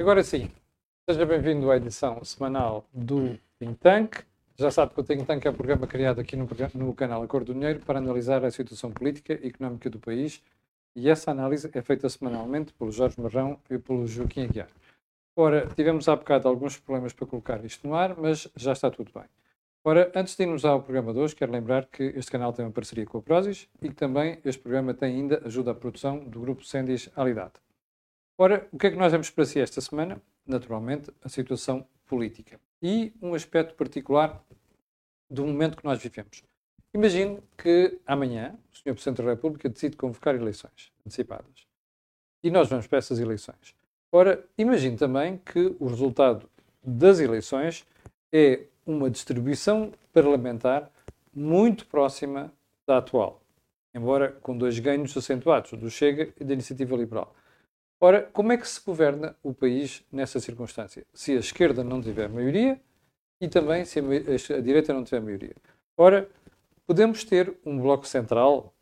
Agora sim, seja bem-vindo à edição semanal do Think Tank. Já sabe que o Think Tank é um programa criado aqui no, no canal Acordo do Dinheiro para analisar a situação política e económica do país e essa análise é feita semanalmente pelo Jorge Marrão e pelo Joaquim Aguiar. Ora, tivemos há bocado alguns problemas para colocar isto no ar, mas já está tudo bem. Ora, antes de irmos ao programa de hoje, quero lembrar que este canal tem uma parceria com a Prozis e que também este programa tem ainda ajuda à produção do grupo Sendis Alidade. Ora, o que é que nós vamos para si esta semana? Naturalmente, a situação política. E um aspecto particular do momento que nós vivemos. Imagine que amanhã o Sr. Presidente da República decide convocar eleições antecipadas. E nós vamos para essas eleições. Ora, imagine também que o resultado das eleições é uma distribuição parlamentar muito próxima da atual, embora com dois ganhos acentuados, do Chega e da Iniciativa Liberal. Ora, como é que se governa o país nessa circunstância? Se a esquerda não tiver maioria e também se a, direita não tiver maioria. Ora, podemos ter um bloco central,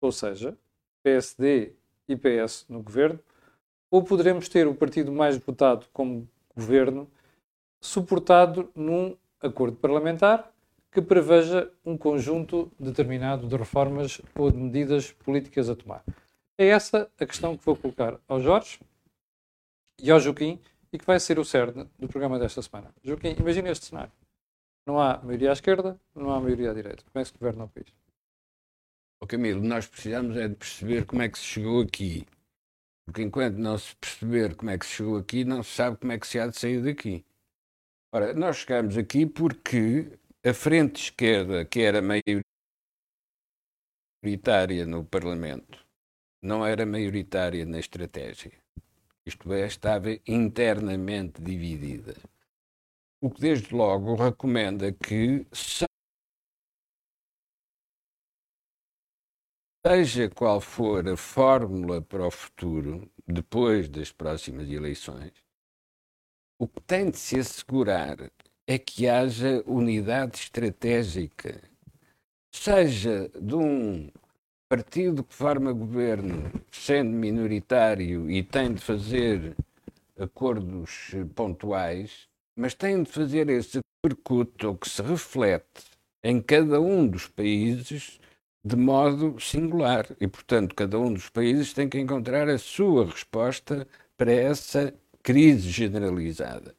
ou seja, PSD e PS no governo, ou poderemos ter o partido mais votado como governo suportado num acordo parlamentar que preveja um conjunto determinado de reformas ou de medidas políticas a tomar. É essa a questão que vou colocar ao Jorge e ao Joaquim e que vai ser o cerne do programa desta semana. Joaquim, imagina este cenário. Não há maioria à esquerda, não há maioria à direita. Como é que se governa o país? Camilo, nós precisamos é de perceber como é que se chegou aqui. Porque enquanto não se perceber como é que se chegou aqui, não se sabe como é que se há de sair daqui. Ora, nós chegamos aqui porque a frente esquerda, que era maioritária no Parlamento, não era maioritária na estratégia. Isto é, estava internamente dividida. O que desde logo recomenda que seja qual for a fórmula para o futuro, depois das próximas eleições, o que tem de se assegurar é que haja unidade estratégica, seja de um partido que forma governo, sendo minoritário e tem de fazer acordos pontuais, mas tem de fazer esse percuto ou que se reflete em cada um dos países de modo singular. E, portanto, cada um dos países tem que encontrar a sua resposta para essa crise generalizada.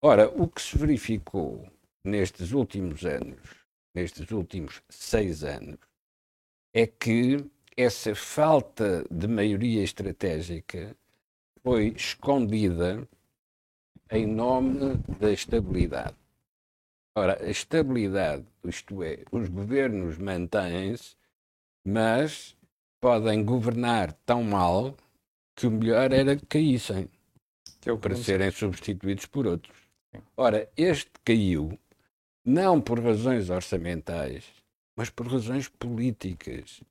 Ora, o que se verificou nestes últimos anos, nestes últimos seis anos, é que essa falta de maioria estratégica foi escondida em nome da estabilidade. Ora, a estabilidade, isto é, os governos mantêm-se, mas podem governar tão mal que o melhor era que caíssem que é para serem substituídos por outros. Ora, este caiu não por razões orçamentais, mas por razões políticas.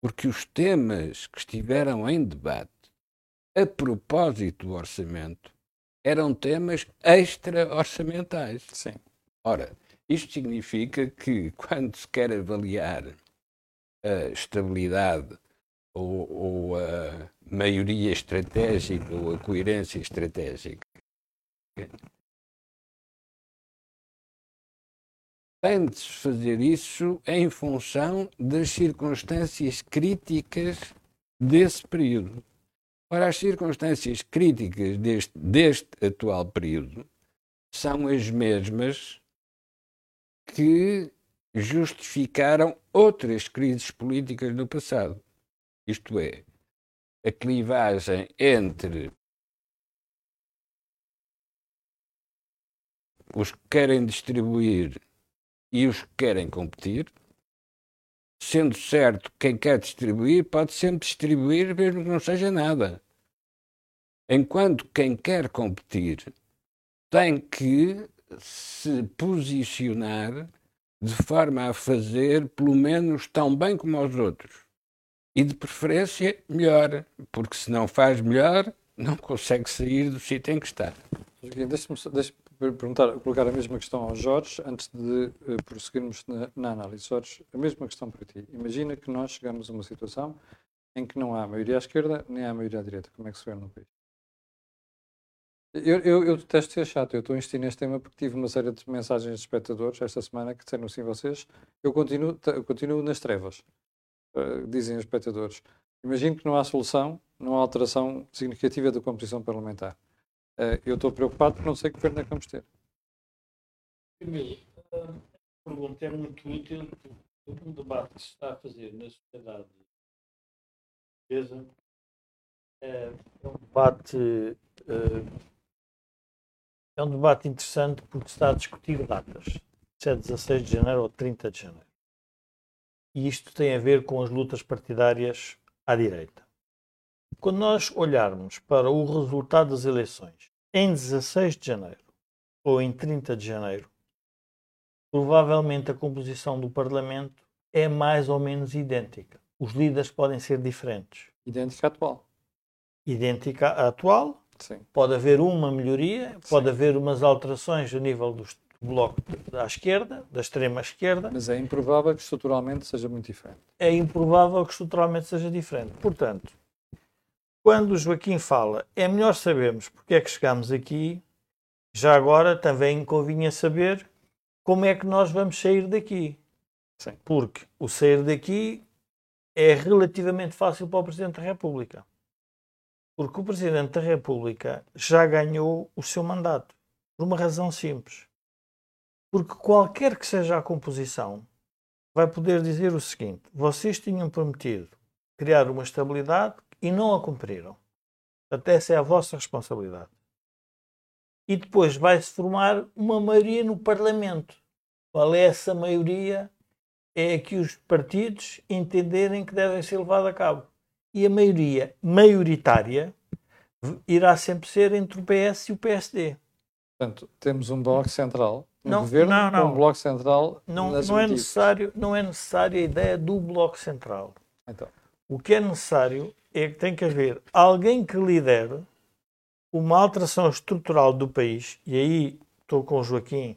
Porque os temas que estiveram em debate a propósito do orçamento eram temas extra-orçamentais. Sim. Ora, isto significa que quando se quer avaliar a estabilidade ou, ou a maioria estratégica ou a coerência estratégica, se fazer isso em função das circunstâncias críticas desse período. Ora, as circunstâncias críticas deste, deste atual período são as mesmas que justificaram outras crises políticas do passado. Isto é, a clivagem entre os que querem distribuir e os que querem competir, sendo certo que quem quer distribuir pode sempre distribuir mesmo que não seja nada. Enquanto quem quer competir tem que se posicionar de forma a fazer pelo menos tão bem como os outros. E de preferência melhor, porque se não faz melhor, não consegue sair do sítio em que está. Deixe-me deixe perguntar, colocar a mesma questão ao Jorge antes de uh, prosseguirmos na, na, análise. Jorge, a mesma questão para ti. Imagina que nós chegamos a uma situação em que não há maioria à esquerda nem há maioria à direita. Como é que se vê no país? Eu, eu, eu detesto ser chato, eu estou a insistir neste tema porque tive uma série de mensagens de espectadores esta semana que disseram assim vocês, eu continuo, continuo nas trevas, uh, dizem os espectadores. Imagino que não há solução, não há alteração significativa da composição parlamentar. Uh, eu estou preocupado porque não sei que governo é que vamos ter. Camilo, a pergunta é muito útil porque o debate que se está a fazer na sociedade portuguesa é um debate é um debate interessante porque está a discutir datas, se é 16 de janeiro ou 30 de janeiro. E isto tem a ver com as lutas partidárias à direita. Quando nós olharmos para o resultado das eleições em 16 de janeiro ou em 30 de janeiro, provavelmente a composição do Parlamento é mais ou menos idêntica. Os líderes podem ser diferentes. Idêntica à atual. Idêntica à atual, Sim. Pode haver uma melhoria, pode Sim. haver umas alterações a nível do bloco da esquerda, da extrema esquerda. Mas é improvável que estruturalmente seja muito diferente. É improvável que estruturalmente seja diferente. Portanto, quando o Joaquim fala, é melhor sabermos porque é que chegamos aqui, já agora também convinha saber como é que nós vamos sair daqui. Sim. Porque o sair daqui é relativamente fácil para o Presidente da República. Porque o Presidente da República já ganhou o seu mandato. Por uma razão simples. Porque qualquer que seja a composição, vai poder dizer o seguinte: vocês tinham prometido criar uma estabilidade e não a cumpriram. Até essa é a vossa responsabilidade. E depois vai-se formar uma maioria no Parlamento. Qual é essa maioria? É que os partidos entenderem que devem ser levados a cabo e a maioria maioritária irá sempre ser entre o PS e o PSD. Portanto, temos um bloco central, um não, governo não, não. um bloco central. Não, não é necessário, não é necessário a ideia do bloco central. Então. O que é necessário é que tem que haver alguém que lidere uma alteração estrutural do país, e aí estou com o Joaquim,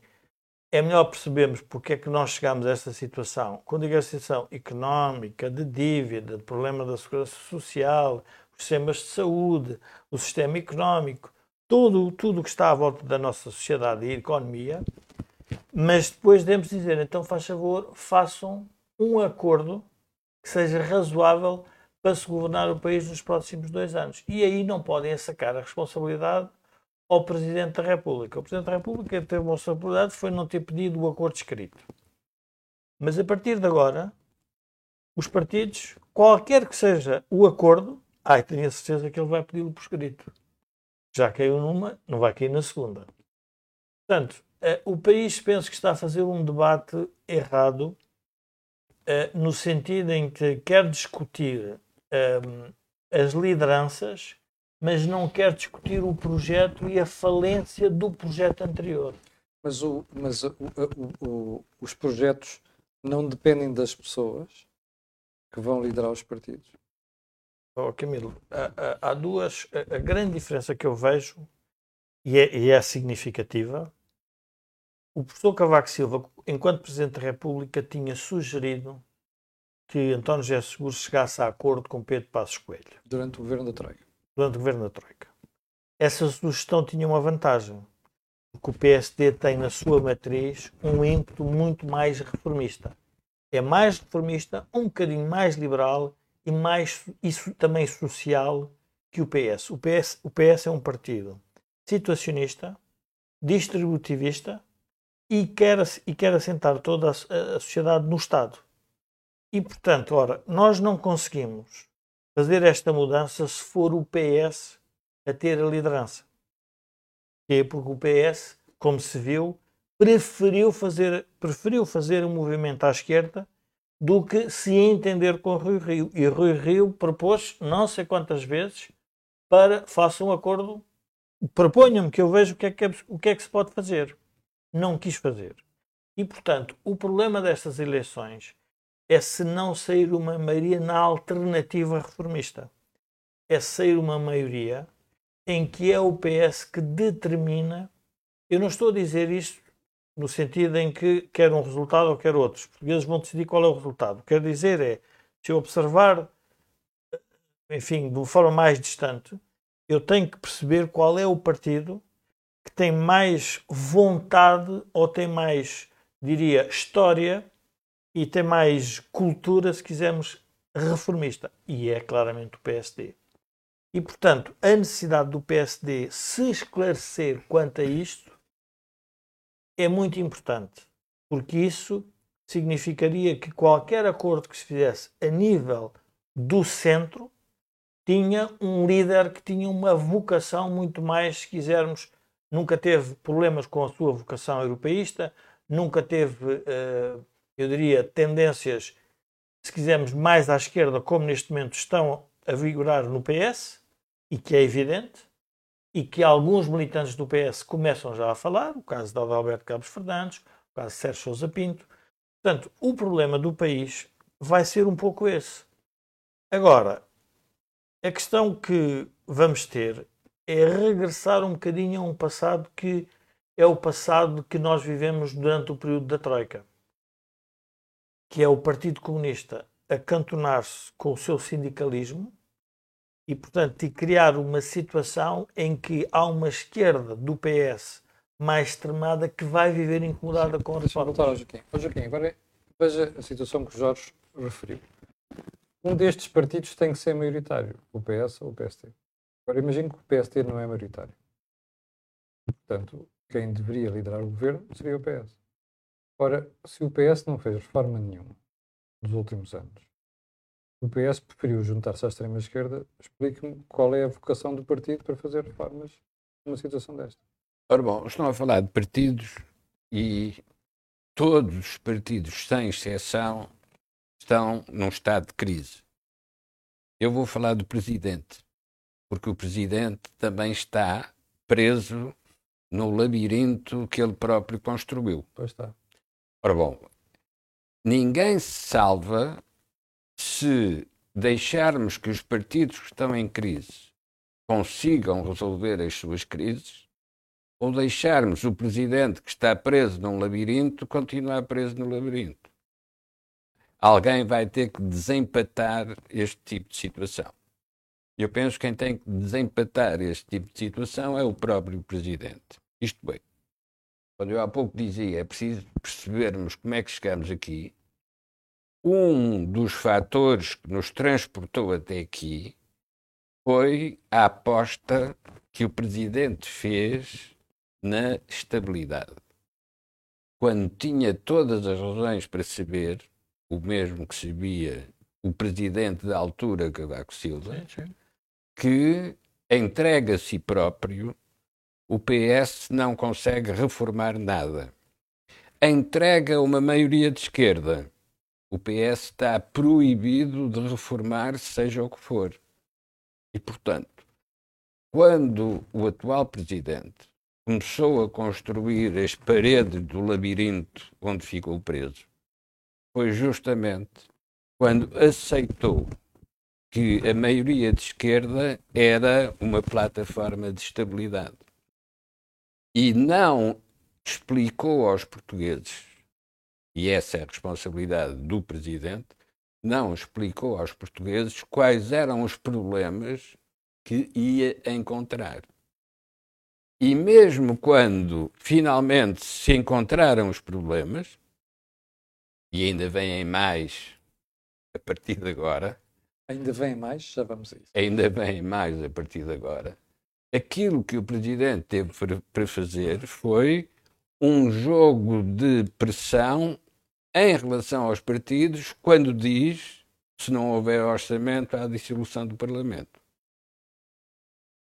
é melhor percebermos porque é que nós chegamos a esta situação. Quando digo a situação económica, de dívida, de problema da segurança social, os sistemas de saúde, o sistema económico, tudo tudo que está à volta da nossa sociedade e economia, mas depois devemos dizer, então faz favor, façam um acordo que seja razoável para se governar o país nos próximos dois anos. E aí não podem sacar a responsabilidade ao Presidente da República. O Presidente da República teve uma responsabilidade foi não ter pedido o acordo escrito. Mas a partir de agora, os partidos, qualquer que seja o acordo, ai, tenho a certeza que ele vai pedi-lo por escrito. Já caiu numa, não vai cair na segunda. Portanto, eh, o país penso que está a fazer um debate errado eh, no sentido em que quer discutir ehm, as lideranças mas não quer discutir o projeto e a falência do projeto anterior. Mas, o, mas o, o, os projetos não dependem das pessoas que vão liderar os partidos? Oh, Camilo, há, há duas. A, a, grande diferença que eu vejo, e é, e é significativa, o professor Cavaco Silva, enquanto Presidente da República, tinha sugerido que António José Seguro chegasse a acordo com Pedro Passos Coelho. Durante o governo da Troika durante o governo da Troika. Essa sugestão tinha uma vantagem, porque o PSD tem na sua matriz um ímpeto muito mais reformista. É mais reformista, um bocadinho mais liberal e mais isso também social que o PS. O PS, o PS é um partido situacionista, distributivista e quer, e quer assentar toda a, a sociedade no Estado. E, portanto, ora, nós não conseguimos fazer esta mudança se for o PS a ter a liderança. É porque o PS, como se viu, preferiu fazer, preferiu fazer um movimento à esquerda do que se entender com Rui Rio. E Rui Rio propôs não sei quantas vezes para faça um acordo, proponham-me que eu veja o que, é que é, o que é que se pode fazer. Não quis fazer. E, portanto, o problema destas eleições é se não sair uma maioria na alternativa reformista. É sair uma maioria em que é o PS que determina. Eu não estou a dizer isto no sentido em que quer um resultado ou quer outros. Os portugueses vão decidir qual é o resultado. Quero dizer é, se eu observar, enfim, de uma forma mais distante, eu tenho que perceber qual é o partido que tem mais vontade ou tem mais, diria, história e tem mais cultura, se quisermos, reformista. E é claramente o PSD. E, portanto, a necessidade do PSD se esclarecer quanto a isto é muito importante, porque isso significaria que qualquer acordo que se fizesse a nível do centro tinha um líder que tinha uma vocação muito mais, se quisermos, nunca teve problemas com a sua vocação europeísta, nunca teve, eh, eu diria, tendências, se quisermos, mais à esquerda, como neste momento estão a vigorar no PS, e que é evidente, e que alguns militantes do PS começam já a falar, o caso de Adalberto Cabos Fernandes, o caso de Sérgio Sousa Pinto. Portanto, o problema do país vai ser um pouco esse. Agora, a questão que vamos ter é regressar um bocadinho a um passado que é o passado que nós vivemos durante o período da Troika, que é o Partido Comunista acantonar-se com o seu sindicalismo e, portanto, de criar uma situação em que há uma esquerda do PS mais extremada que vai viver incomodada Sim, com a reforma. voltar ao Joaquim. Ô, Joaquim, agora veja a situação que o Jorge referiu um destes partidos tem que ser maioritário, o PS ou o PST. Agora imagino que o PST não é maioritário. Portanto, quem deveria liderar o governo seria o PS. Ora, se o PS não fez reforma nenhuma nos últimos anos, o PS preferiu juntar-se à extrema-esquerda, explique-me qual é a vocação do partido para fazer reformas numa situação desta. Ora bom, estão a falar de partidos e todos os partidos, sem exceção, estão num estado de crise. Eu vou falar do presidente, porque o presidente também está preso no labirinto que ele próprio construiu. Pois está. Ora bom, ninguém se salva se deixarmos que os partidos que estão em crise consigam resolver as suas crises ou deixarmos o presidente que está preso num labirinto continuar preso no labirinto alguém vai ter que desempatar este tipo de situação. Eu penso que quem tem que desempatar este tipo de situação é o próprio Presidente. Isto bem, quando eu há pouco dizia é preciso percebermos como é que chegamos aqui, um dos fatores que nos transportou até aqui foi a aposta que o Presidente fez na estabilidade. Quando tinha todas as razões para saber o mesmo que sabia o presidente da altura, Cavaco Silva, que entrega a si próprio, o PS não consegue reformar nada. Entrega uma maioria de esquerda. O PS está proibido de reformar, seja o que for. E, portanto, quando o atual presidente começou a construir as paredes do labirinto onde ficou preso, foi justamente quando aceitou que a maioria de esquerda era uma plataforma de estabilidade e não explicou aos portugueses, e essa é a responsabilidade do presidente, não explicou aos portugueses quais eram os problemas que ia encontrar. E mesmo quando finalmente se encontraram os problemas, e ainda vêm mais a partir de agora. Ainda vêm mais? Já vamos a isso. Ainda vêm mais a partir de agora. Aquilo que o Presidente teve para fazer foi um jogo de pressão em relação aos partidos quando diz se não houver orçamento há dissolução do Parlamento.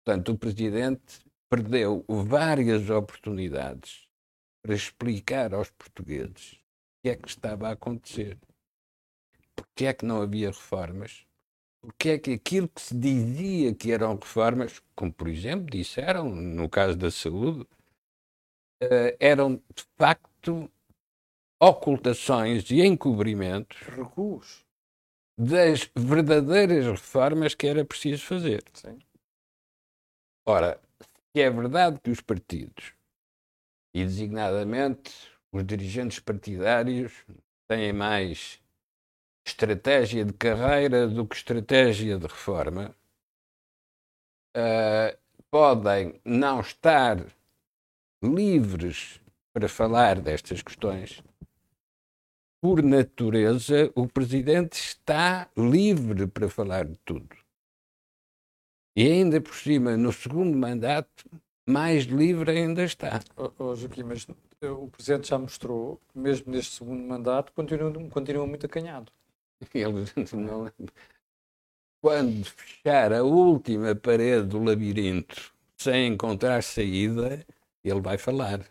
Portanto, o Presidente perdeu várias oportunidades para explicar aos portugueses que é que estava a acontecer. Porque é que não havia reformas? Porque é que aquilo que se dizia que eram reformas, como por exemplo disseram no caso da saúde, uh, eram de facto ocultações e encobrimentos recuos das verdadeiras reformas que era preciso fazer. Sim. Ora, se é verdade que os partidos, e designadamente os dirigentes partidários têm mais estratégia de carreira do que estratégia de reforma, uh, podem não estar livres para falar destas questões, por natureza, o presidente está livre para falar de tudo. E ainda por cima, no segundo mandato, mais livre ainda está. Oh, oh, Joaquim, mas o presidente já mostrou, mesmo neste segundo mandato, continua, continua muito acanhado. Ele não, quando fechar a última parede do labirinto sem encontrar saída, ele vai falar.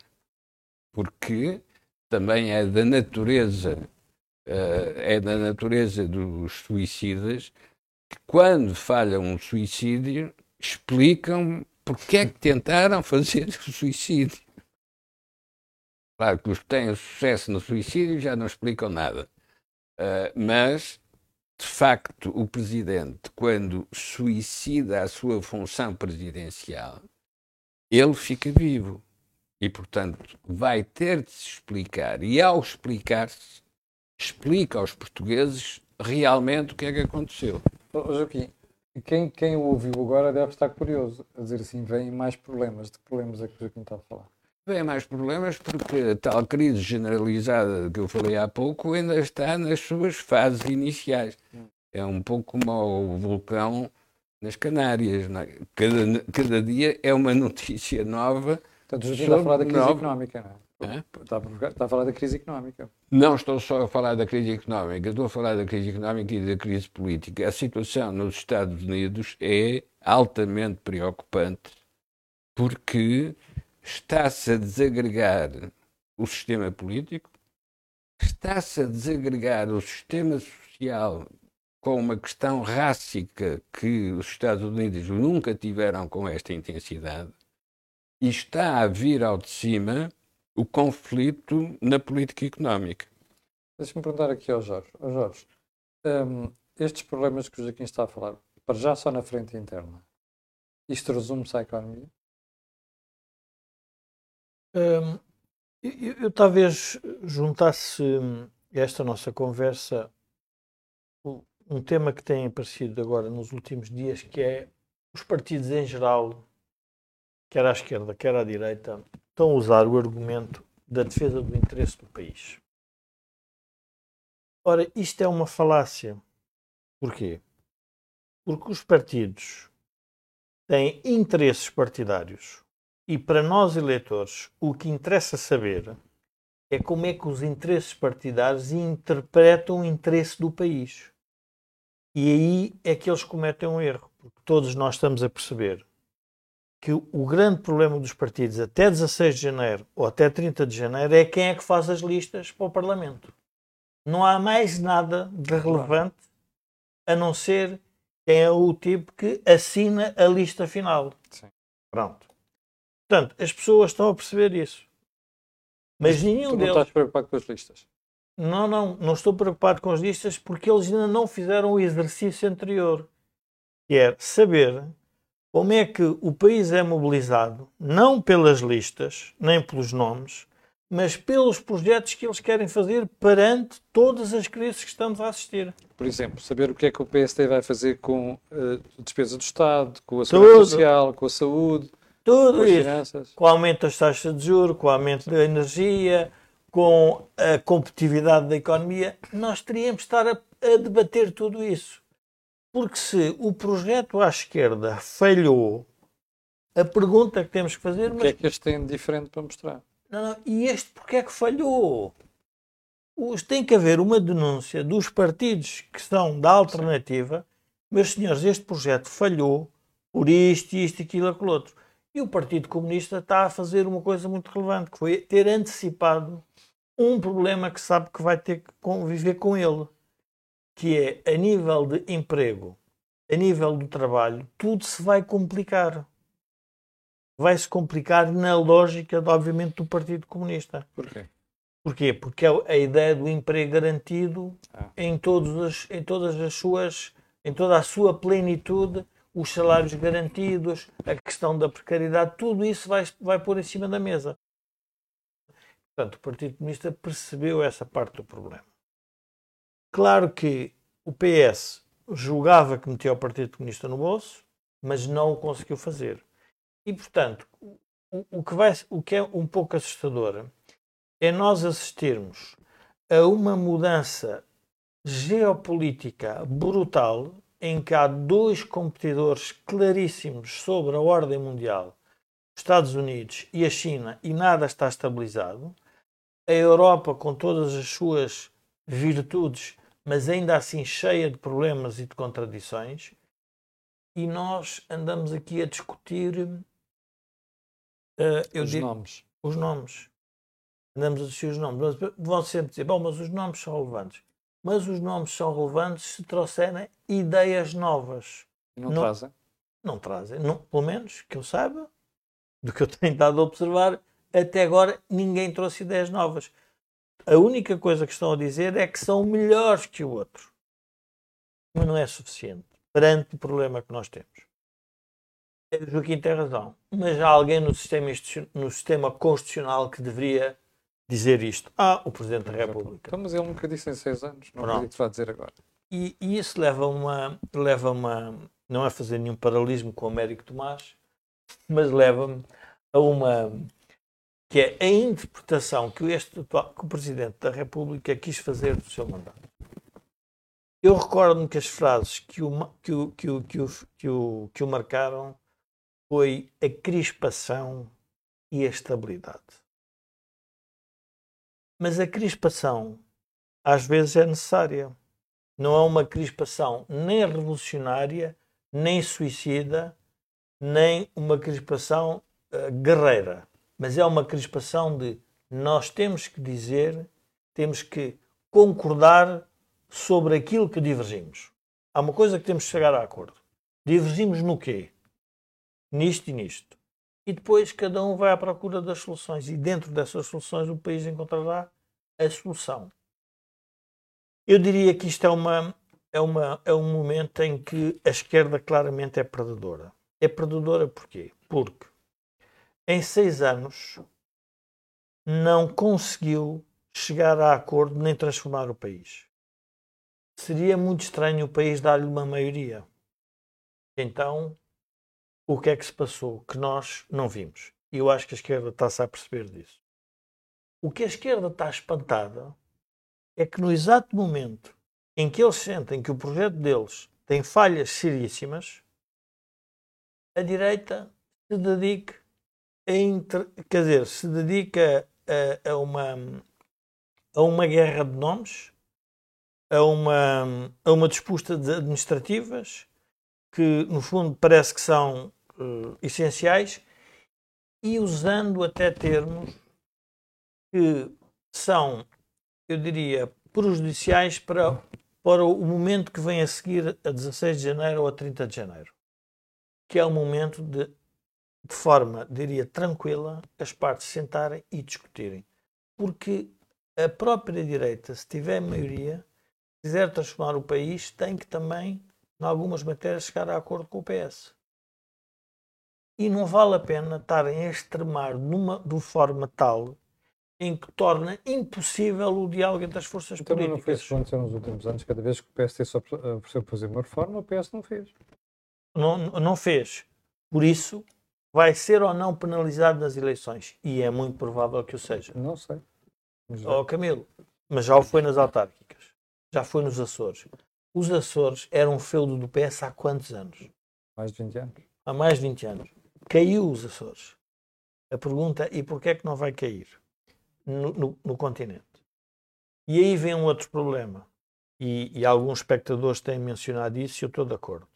Porque também é da natureza, uh, é da natureza dos suicidas que quando falha um suicídio explicam porque é que tentaram fazer o suicídio. Claro que os que têm sucesso no suicídio já não explicam nada. Uh, mas de facto, o presidente, quando suicida a sua função presidencial, ele fica vivo. E, portanto, vai ter de se explicar. E, ao explicar-se, explica aos portugueses realmente o que é que aconteceu. Oh, Joaquim, quem, quem o ouviu agora deve estar curioso. A dizer assim, vêm mais problemas. De que problemas é que o Joaquim está a falar? Vem mais problemas porque a tal crise generalizada que eu falei há pouco ainda está nas suas fases iniciais. É um pouco como o vulcão nas Canárias. É? Cada, cada dia é uma notícia nova. Portanto, está a falar da crise nova... económica, não é? Está, a, está a falar da crise económica. Não estou só a falar da crise económica, estou a falar da crise económica e da crise política. A situação nos Estados Unidos é altamente preocupante porque está-se a desagregar o sistema político, está-se a desagregar o sistema social com uma questão rássica que os Estados Unidos nunca tiveram com esta intensidade, e está a vir ao de cima o conflito na política económica. Deixa-me perguntar aqui ao Jorge. Ao Jorge um, estes problemas que o Joaquim está a falar, para já só na frente interna, isto resume-se à economia? Hum, eu, eu, talvez juntasse esta nossa conversa um tema que tem aparecido agora nos últimos dias, que é os partidos em geral, quer à esquerda, quer à direita, estão a usar o argumento da defesa do interesse do país. Ora, isto é uma falácia. Porquê? Porque os partidos têm interesses partidários e para nós eleitores, o que interessa saber é como é que os interesses partidários interpretam o interesse do país. E aí é que eles cometem um erro, porque todos nós estamos a perceber que o grande problema dos partidos até 16 de janeiro ou até 30 de janeiro é quem é que faz as listas para o Parlamento. Não há mais nada de relevante a não ser quem é o tipo que assina a lista final. Sim. Pronto. Portanto, as pessoas estão a perceber isso. Mas, Mas nenhum tu não deles. estás preocupado com as listas? Não, não, não estou preocupado com as listas porque eles ainda não fizeram o exercício anterior. Que é saber como é que o país é mobilizado, não pelas listas, nem pelos nomes, mas pelos projetos que eles querem fazer perante todas as crises que estamos a assistir. Por exemplo, saber o que é que o PSD vai fazer com uh, a despesa do Estado, com a segurança social, com a saúde, tudo isso. Finanças. Com o aumento das taxas de juros, com o aumento da energia, com a competitividade da economia, nós teríamos de estar a, a debater tudo isso. Porque se o projeto à esquerda falhou, a pergunta que temos que fazer... O que é que este tem de diferente para mostrar? Não, não, e este porque é que falhou? Os, tem que haver uma denúncia dos partidos que são da alternativa. Meus senhores, este projeto falhou por isto, isto, aquilo, aquilo outro. E o Partido Comunista está a fazer uma coisa muito relevante, que foi ter antecipado um problema que sabe que vai ter que conviver com ele, que é a nível de emprego, a nível do trabalho, tudo se vai complicar. Vai se complicar na lógica, obviamente, do Partido Comunista. Porquê? Porquê? Porque é a ideia do emprego garantido ah. em, todos as, em todas as suas, em toda a sua plenitude os salários garantidos, a questão da precariedade, tudo isso vai, vai pôr em cima da mesa. Portanto, o Partido Comunista percebeu essa parte do problema. Claro que o PS julgava que metia o Partido Comunista no bolso, mas não o conseguiu fazer. E, portanto, o, o, que vai, o que é um pouco assustador é nós assistirmos a uma mudança geopolítica brutal em que há dois competidores claríssimos sobre a ordem mundial, os Estados Unidos e a China, e nada está estabilizado. A Europa, com todas as suas virtudes, mas ainda assim cheia de problemas e de contradições, e nós andamos aqui a discutir uh, os nomes. Os nomes. Andamos a discutir os nomes. Vão sempre dizer, bom, mas os nomes são relevantes. Mas os nomes são relevantes se trouxerem ideias novas. Não, não trazem? Não trazem. Não, pelo menos que eu saiba, do que eu tenho estado a observar, até agora ninguém trouxe ideias novas. A única coisa que estão a dizer é que são melhores que o outro. Mas não é suficiente perante o problema que nós temos. O Joaquim tem razão, mas há alguém no sistema, no sistema constitucional que deveria dizer isto. Ah, o Presidente da República. Então, mas ele nunca disse em seis anos, não acredito que vai dizer agora. E, e, isso leva uma, leva uma, não é fazer nenhum paralelismo com o Américo Tomás, mas leva-me a uma, que é a interpretação que, este, que o Presidente da República quis fazer do seu mandato. Eu recordo-me que as frases que o, que, o, que, o, que, o, que, o, que o marcaram foi a crispação e a estabilidade. Mas a crispação às vezes é necessária. Não é uma crispação nem revolucionária, nem suicida, nem uma crispação uh, guerreira. Mas é uma crispação de nós temos que dizer, temos que concordar sobre aquilo que divergimos. Há uma coisa que temos que chegar a acordo. Divergimos no quê? Nisto e nisto. E depois cada um vai à procura das soluções. E dentro dessas soluções o país encontrará a solução. Eu diria que isto é, uma, é, uma, é um momento em que a esquerda claramente é perdedora. É perdedora porquê? Porque em seis anos não conseguiu chegar a acordo nem transformar o país seria muito estranho o país dar-lhe uma maioria. Então, o que é que se passou que nós não vimos? E eu acho que a esquerda está-se a perceber disso. O que a esquerda está espantada é que no exato momento em que eles sentem que o projeto deles tem falhas seríssimas, a direita se dedica a inter... quer dizer, se dedica a, a, uma, a uma guerra de nomes a uma, a uma disputa de administrativas que, no fundo, parece que são uh, essenciais e usando até termos que são, eu diria, prejudiciais para, para o momento que vem a seguir a 16 de janeiro ou a 30 de janeiro, que é o momento de, de forma, diria, tranquila, as partes sentarem e discutirem. Porque a própria direita, se tiver maioria, quiser transformar o país, tem que também, em algumas matérias, chegar a acordo com o PS. E não vale a pena estarem a extremar numa, de forma tal em que torna impossível o diálogo entre as forças então, políticas. não fez o que aconteceu nos últimos anos, cada vez que o PS só ofereceu fazer uma reforma, o PS não fez. Não, não fez. Por isso, vai ser ou não penalizado nas eleições. E é muito provável que o seja. Não sei. Ó oh, Camilo, mas já o foi nas autárquicas já foi nos Açores. Os Açores eram um feudo do PS há quantos anos? Mais de 20 anos. Há mais de 20 anos. Caiu os Açores. A pergunta é: e porquê é que não vai cair no, no, no continente? E aí vem um outro problema. E, e, alguns espectadores têm mencionado isso e eu estou de acordo.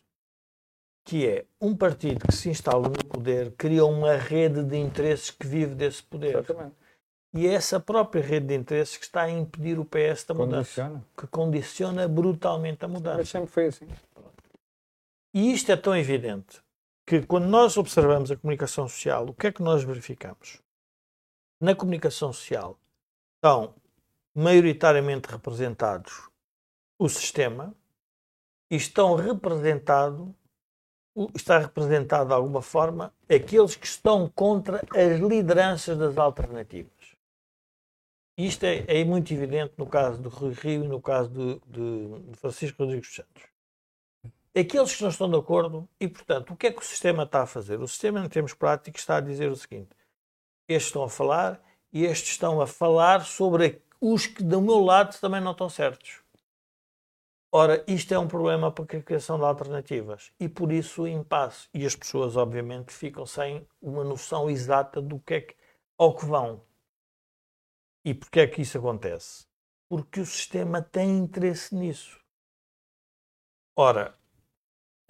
Que é um partido que se instala no poder cria uma rede de interesses que vive desse poder. Exatamente. E é essa própria rede de interesses que está a impedir o PS da mudança. Condiciona. Que condiciona brutalmente a mudança. Mas sempre foi assim. E isto é tão evidente que quando nós observamos a comunicação social, o que é que nós verificamos? Na comunicação social estão maioritariamente representados o sistema e estão representado está representado de alguma forma aqueles que estão contra as lideranças das alternativas. Isto é, é, muito evidente no caso do Rui Rio e no caso de, de, Francisco Rodrigues Santos. Aqueles que não estão de acordo, e portanto, o que é que o sistema está a fazer? O sistema, em termos práticos, está a dizer o seguinte: estes estão a falar e estes estão a falar sobre os que do meu lado também não estão certos. Ora, isto é um problema para a criação de alternativas e por isso o impasse. E as pessoas, obviamente, ficam sem uma noção exata do que é que, ao que vão. E porquê é que isso acontece? Porque o sistema tem interesse nisso. Ora,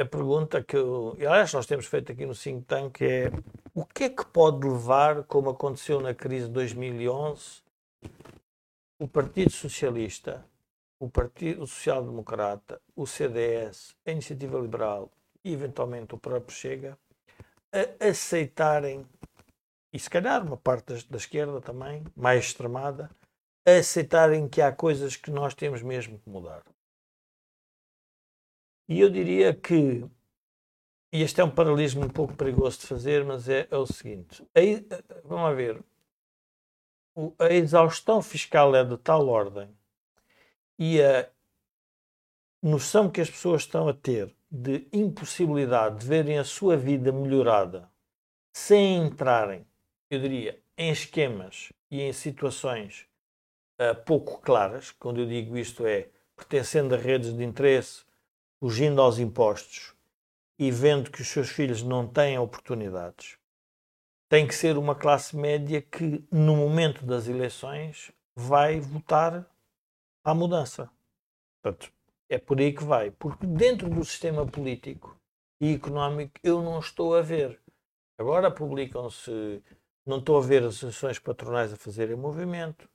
a pergunta que eu, aliás, nós temos feito aqui no Think Tank é o que é que pode levar, como aconteceu na crise de 2011, o Partido Socialista, o Partido Social Democrata, o CDS, a Iniciativa Liberal e eventualmente o próprio Chega a aceitarem, e se calhar uma parte da esquerda também, mais extremada, a aceitarem que há coisas que nós temos mesmo que mudar. E eu diria que, e este é um paralelismo um pouco perigoso de fazer, mas é, é o seguinte: a, vamos ver, a exaustão fiscal é de tal ordem e a noção que as pessoas estão a ter de impossibilidade de verem a sua vida melhorada sem entrarem, eu diria, em esquemas e em situações uh, pouco claras, quando eu digo isto é pertencendo a redes de interesse fugindo aos impostos e vendo que os seus filhos não têm oportunidades, tem que ser uma classe média que, no momento das eleições, vai votar à mudança. Portanto, é por aí que vai. Porque dentro do sistema político e económico eu não estou a ver. Agora publicam-se, não estou a ver as associações patronais a fazerem movimento,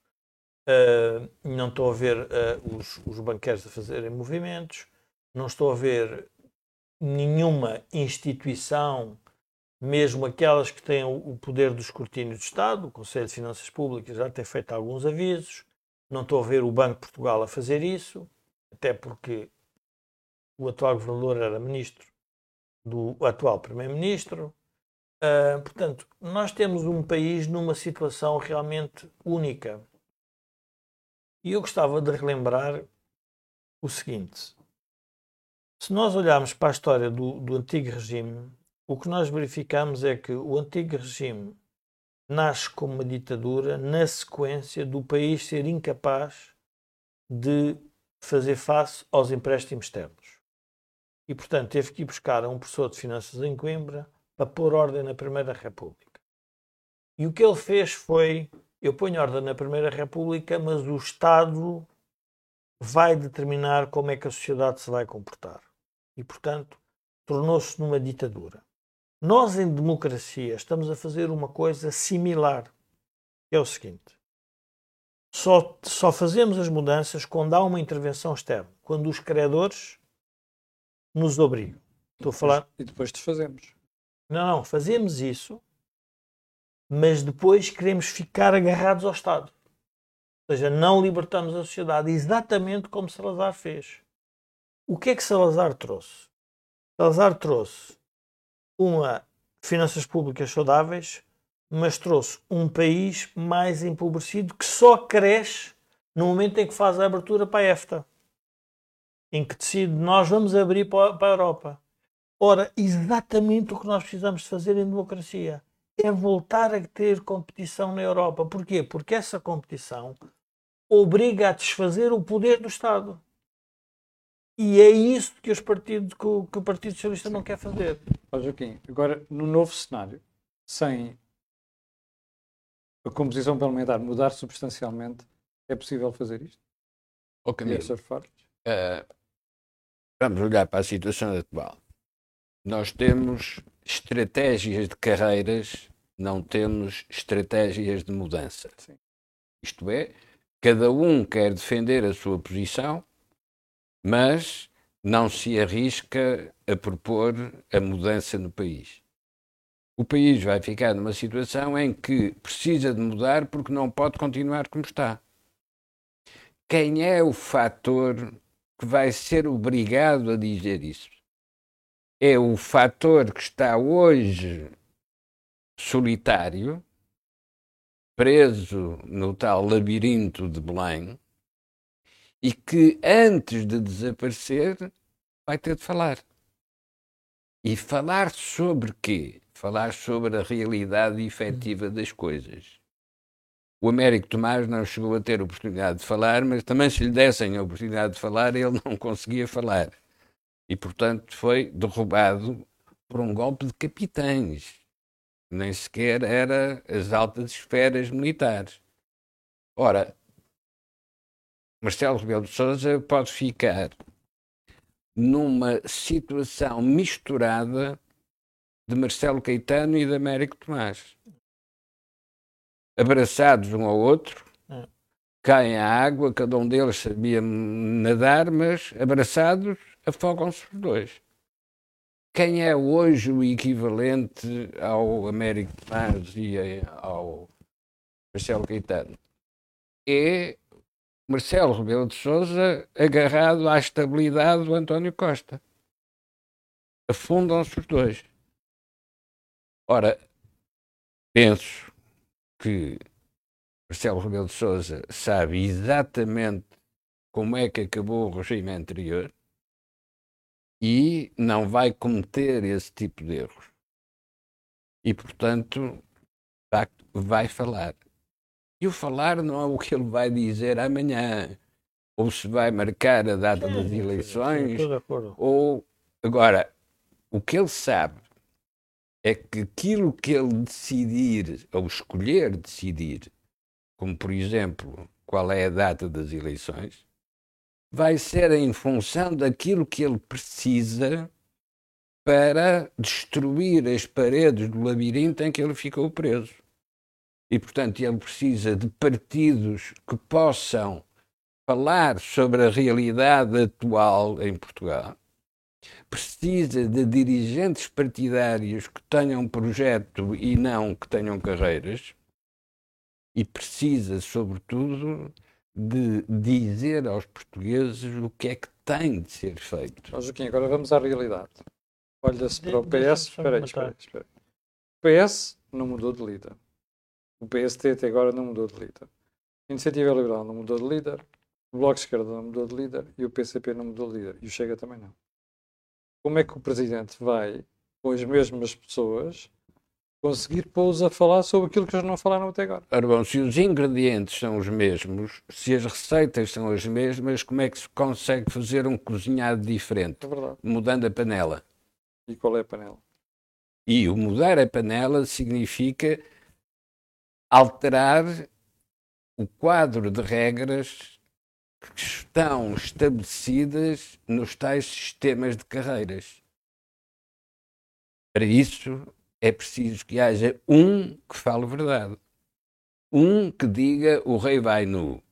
uh, não estou a ver uh, os, os banqueiros a fazerem movimentos, não estou a ver nenhuma instituição, mesmo aquelas que têm o poder do escrutínio do Estado, o Conselho de Finanças Públicas já tem feito alguns avisos, não estou a ver o Banco de Portugal a fazer isso, até porque o atual governador era ministro do atual primeiro-ministro. Uh, portanto, nós temos um país numa situação realmente única. E eu gostava de relembrar o seguinte: se nós olharmos para a história do, do antigo regime, o que nós verificamos é que o antigo regime nasce como uma ditadura na sequência do país ser incapaz de fazer face aos empréstimos externos. E, portanto, teve que ir buscar um professor de finanças em Coimbra para pôr ordem na Primeira República. E o que ele fez foi: eu ponho ordem na Primeira República, mas o Estado vai determinar como é que a sociedade se vai comportar e, portanto, tornou-se numa ditadura. Nós, em democracia, estamos a fazer uma coisa similar. É o seguinte: só, só fazemos as mudanças quando há uma intervenção externa, quando os credores nos obrigam. Estou a falar. E depois desfazemos. Não, não, fazemos isso, mas depois queremos ficar agarrados ao Estado. Ou seja, não libertamos a sociedade, exatamente como Salazar fez. O que é que Salazar trouxe? Salazar trouxe uma finanças públicas saudáveis, mas trouxe um país mais empobrecido que só cresce no momento em que faz a abertura para a EFTA, em que decide nós vamos abrir para a Europa. Ora, exatamente o que nós precisamos fazer em democracia é voltar a ter competição na Europa. Porquê? Porque essa competição obriga a desfazer o poder do Estado. E é isso que, os partidos, que, o, que o Partido Socialista não quer fazer. Ó Joaquim, agora, no novo cenário, sem a composição parlamentar mudar substancialmente, é possível fazer isto? Ô Camilo, uh, vamos olhar para a situação atual. Nós temos estratégias de carreiras, não temos estratégias de mudança. Sim. Isto é, cada um quer defender a sua posição mas não se arrisca a propor a mudança no país. O país vai ficar numa situação em que precisa de mudar porque não pode continuar como está. Quem é o fator que vai ser obrigado a dizer isso? É o fator que está hoje solitário, preso no tal labirinto de Belém, e que antes de desaparecer vai ter de falar. E falar sobre quê? falar sobre a realidade efetiva das coisas. O Américo Tomás não chegou a ter oportunidade de falar, mas também se lhe dessem a oportunidade de falar, ele não conseguia falar. E, portanto, foi derrubado por um golpe de capitães. Nem sequer era as altas esferas militares. Ora, Marcelo Rebelo de Sousa pode ficar numa situação misturada de Marcelo Caetano e de Américo Tomás abraçados um ao outro, é. caem à água, cada um deles sabia nadar, mas abraçados afogam-se os dois. Quem é hoje o equivalente ao Américo Paz e ao Marcelo Caetano? É Marcelo Rebelo de Sousa agarrado à estabilidade do António Costa. Afundam-se os dois. Ora, penso que Marcelo Rebelo de Sousa sabe exatamente como é que acabou o regime anterior e não vai cometer esse tipo de erros. E, portanto, vai, vai falar. E o falar não é o que ele vai dizer amanhã, ou se vai marcar a data das eleições, ou agora o que ele sabe é que aquilo que ele decidir, ou escolher decidir, como por exemplo, qual é a data das eleições, vai ser em função daquilo que ele precisa para destruir as paredes do labirinto em que ele ficou preso. E, portanto, ele precisa de partidos que possam falar sobre a realidade atual em Portugal precisa de dirigentes partidários que tenham projeto e não que tenham carreiras, e precisa, sobretudo, de dizer aos portugueses o que é que tem de ser feito. Oh, Joaquim, agora vamos à realidade. Olha-se para o PS. Espera aí, espera aí, espera aí. O PS não mudou de líder. O PST até agora não mudou de líder. A Iniciativa Liberal não mudou de líder. O Bloco de Esquerda não mudou de líder. E o PCP não mudou de líder. E o Chega também não como é que o presidente vai, com as mesmas pessoas, conseguir pô-los a falar sobre aquilo que eles não falaram até agora? Ora bom, se os ingredientes são os mesmos, se as receitas são as mesmas, como é que se consegue fazer um cozinhado diferente? É verdade. Mudando a panela. E qual é a panela? E o mudar a panela significa alterar o quadro de regras que estão estabelecidas nos tais sistemas de carreiras. Para isso é preciso que haja um que fale verdade. Um que diga o rei vai nu.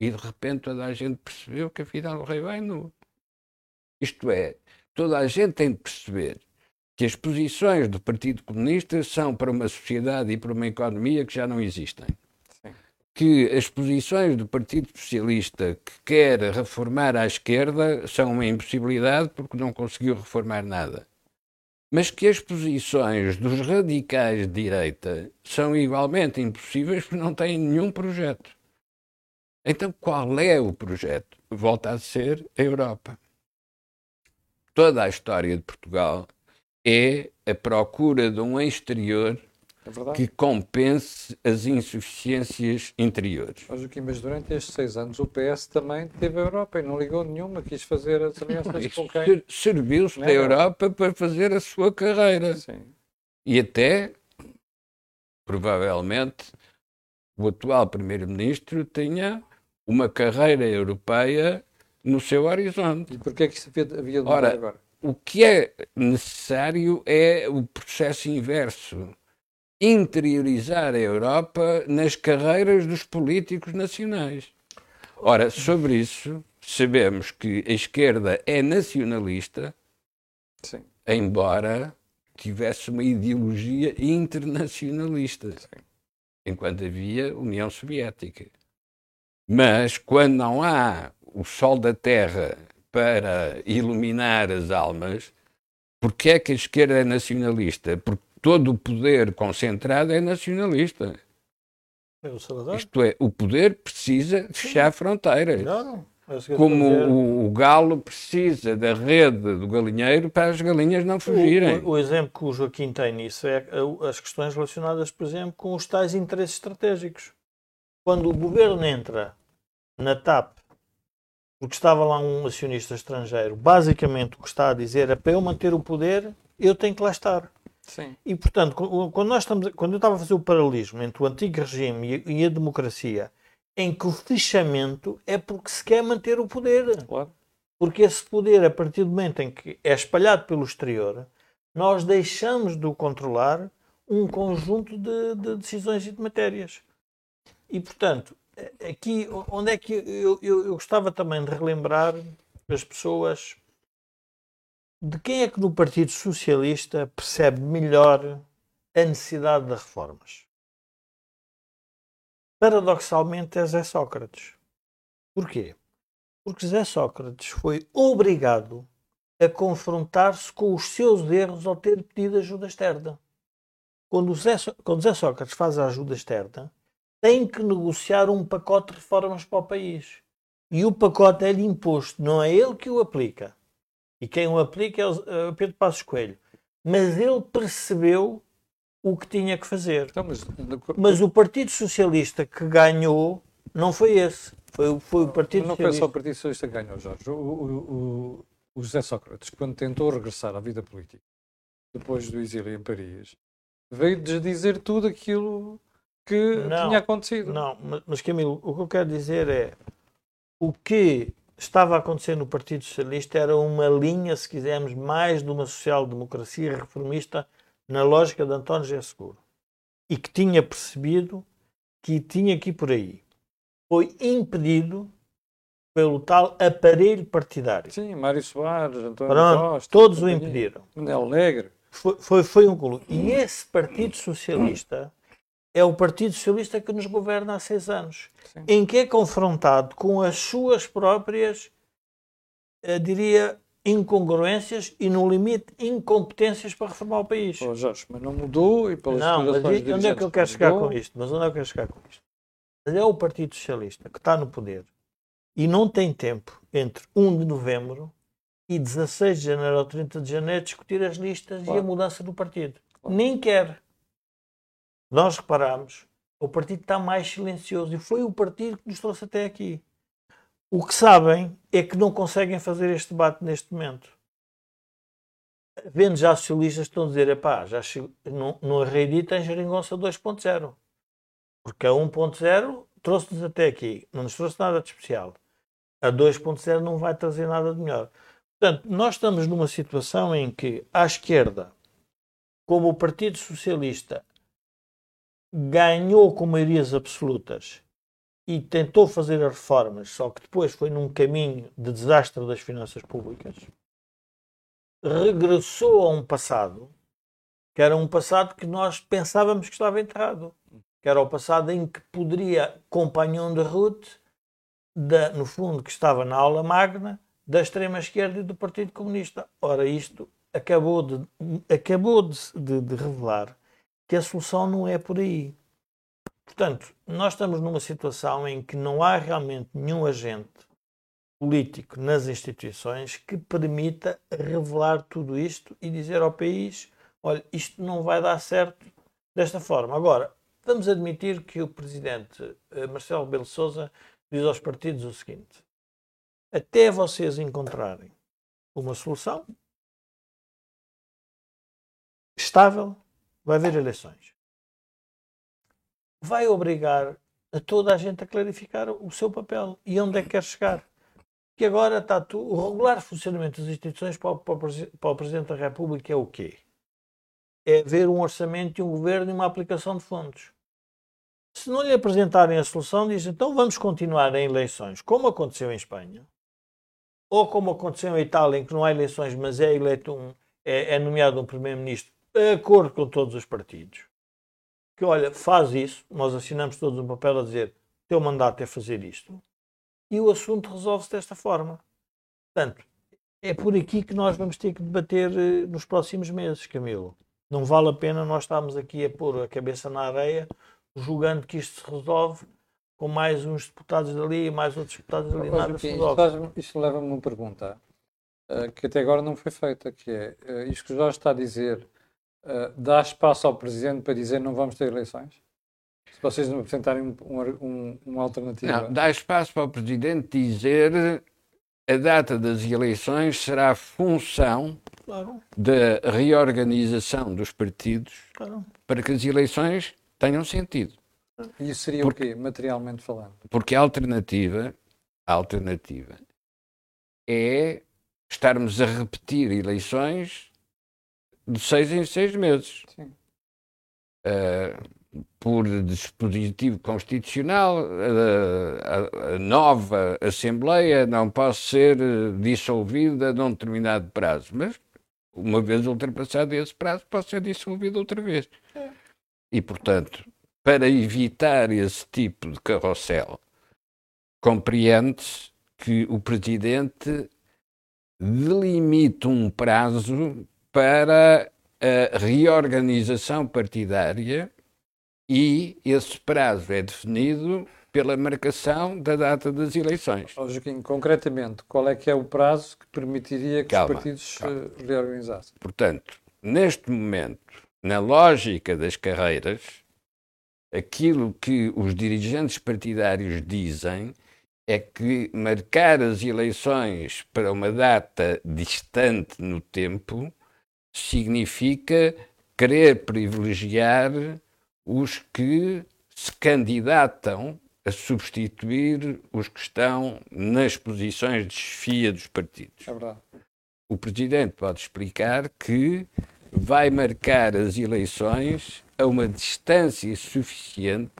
E de repente toda a gente percebeu que afinal o rei vai nu. Isto é, toda a gente tem de perceber que as posições do Partido Comunista são para uma sociedade e para uma economia que já não existem que as posições do Partido Socialista que quer reformar à esquerda são uma impossibilidade porque não conseguiu reformar nada. Mas que as posições dos radicais de direita são igualmente impossíveis porque não têm nenhum projeto. Então, qual é o projeto? Volta a ser a Europa. Toda a história de Portugal é a procura de um exterior é que compense as insuficiências interiores. Mas, Joaquim, mas durante estes seis anos o PS também teve a Europa e não ligou nenhuma, quis fazer as alianças com quem? Serviu-se da Europa para fazer a sua carreira. Sim. E até, provavelmente, o atual Primeiro-Ministro tinha uma carreira europeia no seu horizonte. E porquê é que isso havia, de Ora, agora? O que é necessário é o processo inverso interiorizar a Europa nas carreiras dos políticos nacionais. Ora, sobre isso, sabemos que a esquerda é nacionalista, Sim. embora tivesse uma ideologia internacionalista, Sim. enquanto havia União Soviética. Mas quando não há o sol da terra para iluminar as almas, porque é que a esquerda é nacionalista? Porque todo o poder concentrado é nacionalista. É o Salazar? Isto é, o poder precisa fechar fronteiras. É que eu como o, o galo precisa da rede do galinheiro para as galinhas não fugirem. O, o- o exemplo que o Joaquim tem nisso é uh, as questões relacionadas, por exemplo, com os tais interesses estratégicos. Quando o governo entra na TAP, porque estava lá um acionista estrangeiro, basicamente o que está a dizer é para eu manter o poder, eu tenho que lá estar. Sim. E, portanto, qu- quando, nós estamos, quando eu estava a fazer o paralelismo entre o antigo regime e, a democracia, em que o fechamento é porque se quer manter o poder. Claro. Porque esse poder, a partir do momento em que é espalhado pelo exterior, nós deixamos de o controlar um conjunto de, de decisões e de matérias. E, portanto, aqui, onde é que eu, eu, eu gostava também de relembrar as pessoas de quem é que no Partido Socialista percebe melhor a necessidade de reformas? Paradoxalmente é Zé Sócrates. Porquê? Porque Zé Sócrates foi obrigado a confrontar-se com os seus erros ao ter pedido ajuda externa. Quando Zé, Só- quando Zé Sócrates faz a ajuda externa, tem que negociar um pacote de reformas para o país. E o pacote é-lhe imposto, não é ele que o aplica. E quem o aplica é o é o Pedro Passos Coelho. Mas ele percebeu o que tinha que fazer. Então, mas, Mas o Partido Socialista que ganhou não foi esse. Foi, o- foi o Partido não foi só o Socialista. Partido Socialista que ganhou, Jorge. O, o, o, José Sócrates, quando tentou regressar à vida política, depois do exílio em Paris, veio desdizer tudo aquilo que Não, tinha acontecido. Não, mas Camilo, o que eu quero dizer é o que estava a acontecer no Partido Socialista era uma linha, se quisermos, mais de uma social-democracia reformista na lógica de António José Seguro. E que tinha percebido que tinha que ir por aí. Foi impedido pelo tal aparelho partidário. Sim, Mário Soares, António Pronto, Costa, todos o impediram. Manel Alegre. Foi, foi, foi um colo. E esse Partido Socialista é o Partido Socialista que nos governa há seis anos, Sim. em que é confrontado com as suas próprias, eh, diria, incongruências e, no limite, incompetências para reformar o país. Pô, Jorge, mas não mudou e pelas Não, mas e- onde é que eu quero chegar mudou. com isto? Mas onde é que eu quero chegar com isto? Mas é o Partido Socialista que está no poder e não tem tempo entre 1 de novembro e 16 de janeiro ou 30 de janeiro discutir as listas e Claro. a mudança do partido. Claro. Nem quer. Nós reparamos, o partido está mais silencioso e foi o partido que nos trouxe até aqui. O que sabem é que não conseguem fazer este debate neste momento. Vendo já socialistas estão a dizer, epá, já chegou, não, não arreedita em Jeringonça 2.0. Porque a 1.0 trouxe-nos até aqui, não nos trouxe nada de especial. A 2.0 não vai trazer nada de melhor. Portanto, nós estamos numa situação em que, à esquerda, como o Partido Socialista ganhou com maiorias absolutas e tentou fazer as reformas, só que depois foi num caminho de desastre das finanças públicas, regressou a um passado que era um passado que nós pensávamos que estava enterrado, que era o passado em que poderia companhão de Ruth, da, no fundo, que estava na aula magna da extrema-esquerda e do Partido Comunista. Ora, isto acabou de, acabou de, de, de revelar que a solução não é por aí. Portanto, nós estamos numa situação em que não há realmente nenhum agente político nas instituições que permita revelar tudo isto e dizer ao país: olha, isto não vai dar certo desta forma. Agora, vamos admitir que o presidente eh, Marcelo Rebelo de Sousa diz aos partidos o seguinte: até vocês encontrarem uma solução estável, vai haver eleições. Vai obrigar a toda a gente a clarificar o seu papel e onde é que quer chegar. Que agora está o regular funcionamento das instituições para o, para, o, Presidente da República é o quê? É ver um orçamento e um governo e uma aplicação de fundos. Se não lhe apresentarem a solução, diz então vamos continuar em eleições, como aconteceu em Espanha, ou como aconteceu em Itália, em que não há eleições, mas é eleito um, é, é nomeado um primeiro-ministro acordo com todos os partidos. Que olha, faz isso, nós assinamos todos um papel a dizer teu mandato é fazer isto, e o assunto resolve-se desta forma. Portanto, é por aqui que nós vamos ter que debater eh, nos próximos meses, Camilo. Não vale a pena nós estarmos aqui a pôr a cabeça na areia, julgando que isto se resolve com mais uns deputados dali e mais outros deputados ali. Nada isto, faz- isto leva-me a uma pergunta eh, que até agora não foi feita, que é eh, isto que o Jorge está a dizer eh, dá espaço ao Presidente para dizer não vamos ter eleições? Se vocês não apresentarem um, um, um- uma alternativa. Não, dá espaço para o Presidente dizer a data das eleições será função Claro, da reorganização dos partidos claro. para que as eleições tenham sentido. E isso seria o quê, materialmente falando? Porque a alternativa, a alternativa é estarmos a repetir eleições de seis em seis meses. Sim. Uh, por dispositivo constitucional, a, a- a nova Assembleia não pode ser eh, dissolvida num determinado prazo, mas uma vez ultrapassado esse prazo, pode ser dissolvida outra vez. E, portanto, para evitar esse tipo de carrossel, compreende-se que o Presidente delimita um prazo para a reorganização partidária e esse prazo é definido pela marcação da data das eleições. Ó, Joaquim, concretamente, qual é que é o prazo que permitiria que Calma, os partidos calma. eh, reorganizassem? Portanto, neste momento, na lógica das carreiras, aquilo que os dirigentes partidários dizem é que marcar as eleições para uma data distante no tempo significa querer privilegiar os que se candidatam a substituir os que estão nas posições de chefia dos partidos É verdade. o Presidente pode explicar que vai marcar as eleições a uma distância suficiente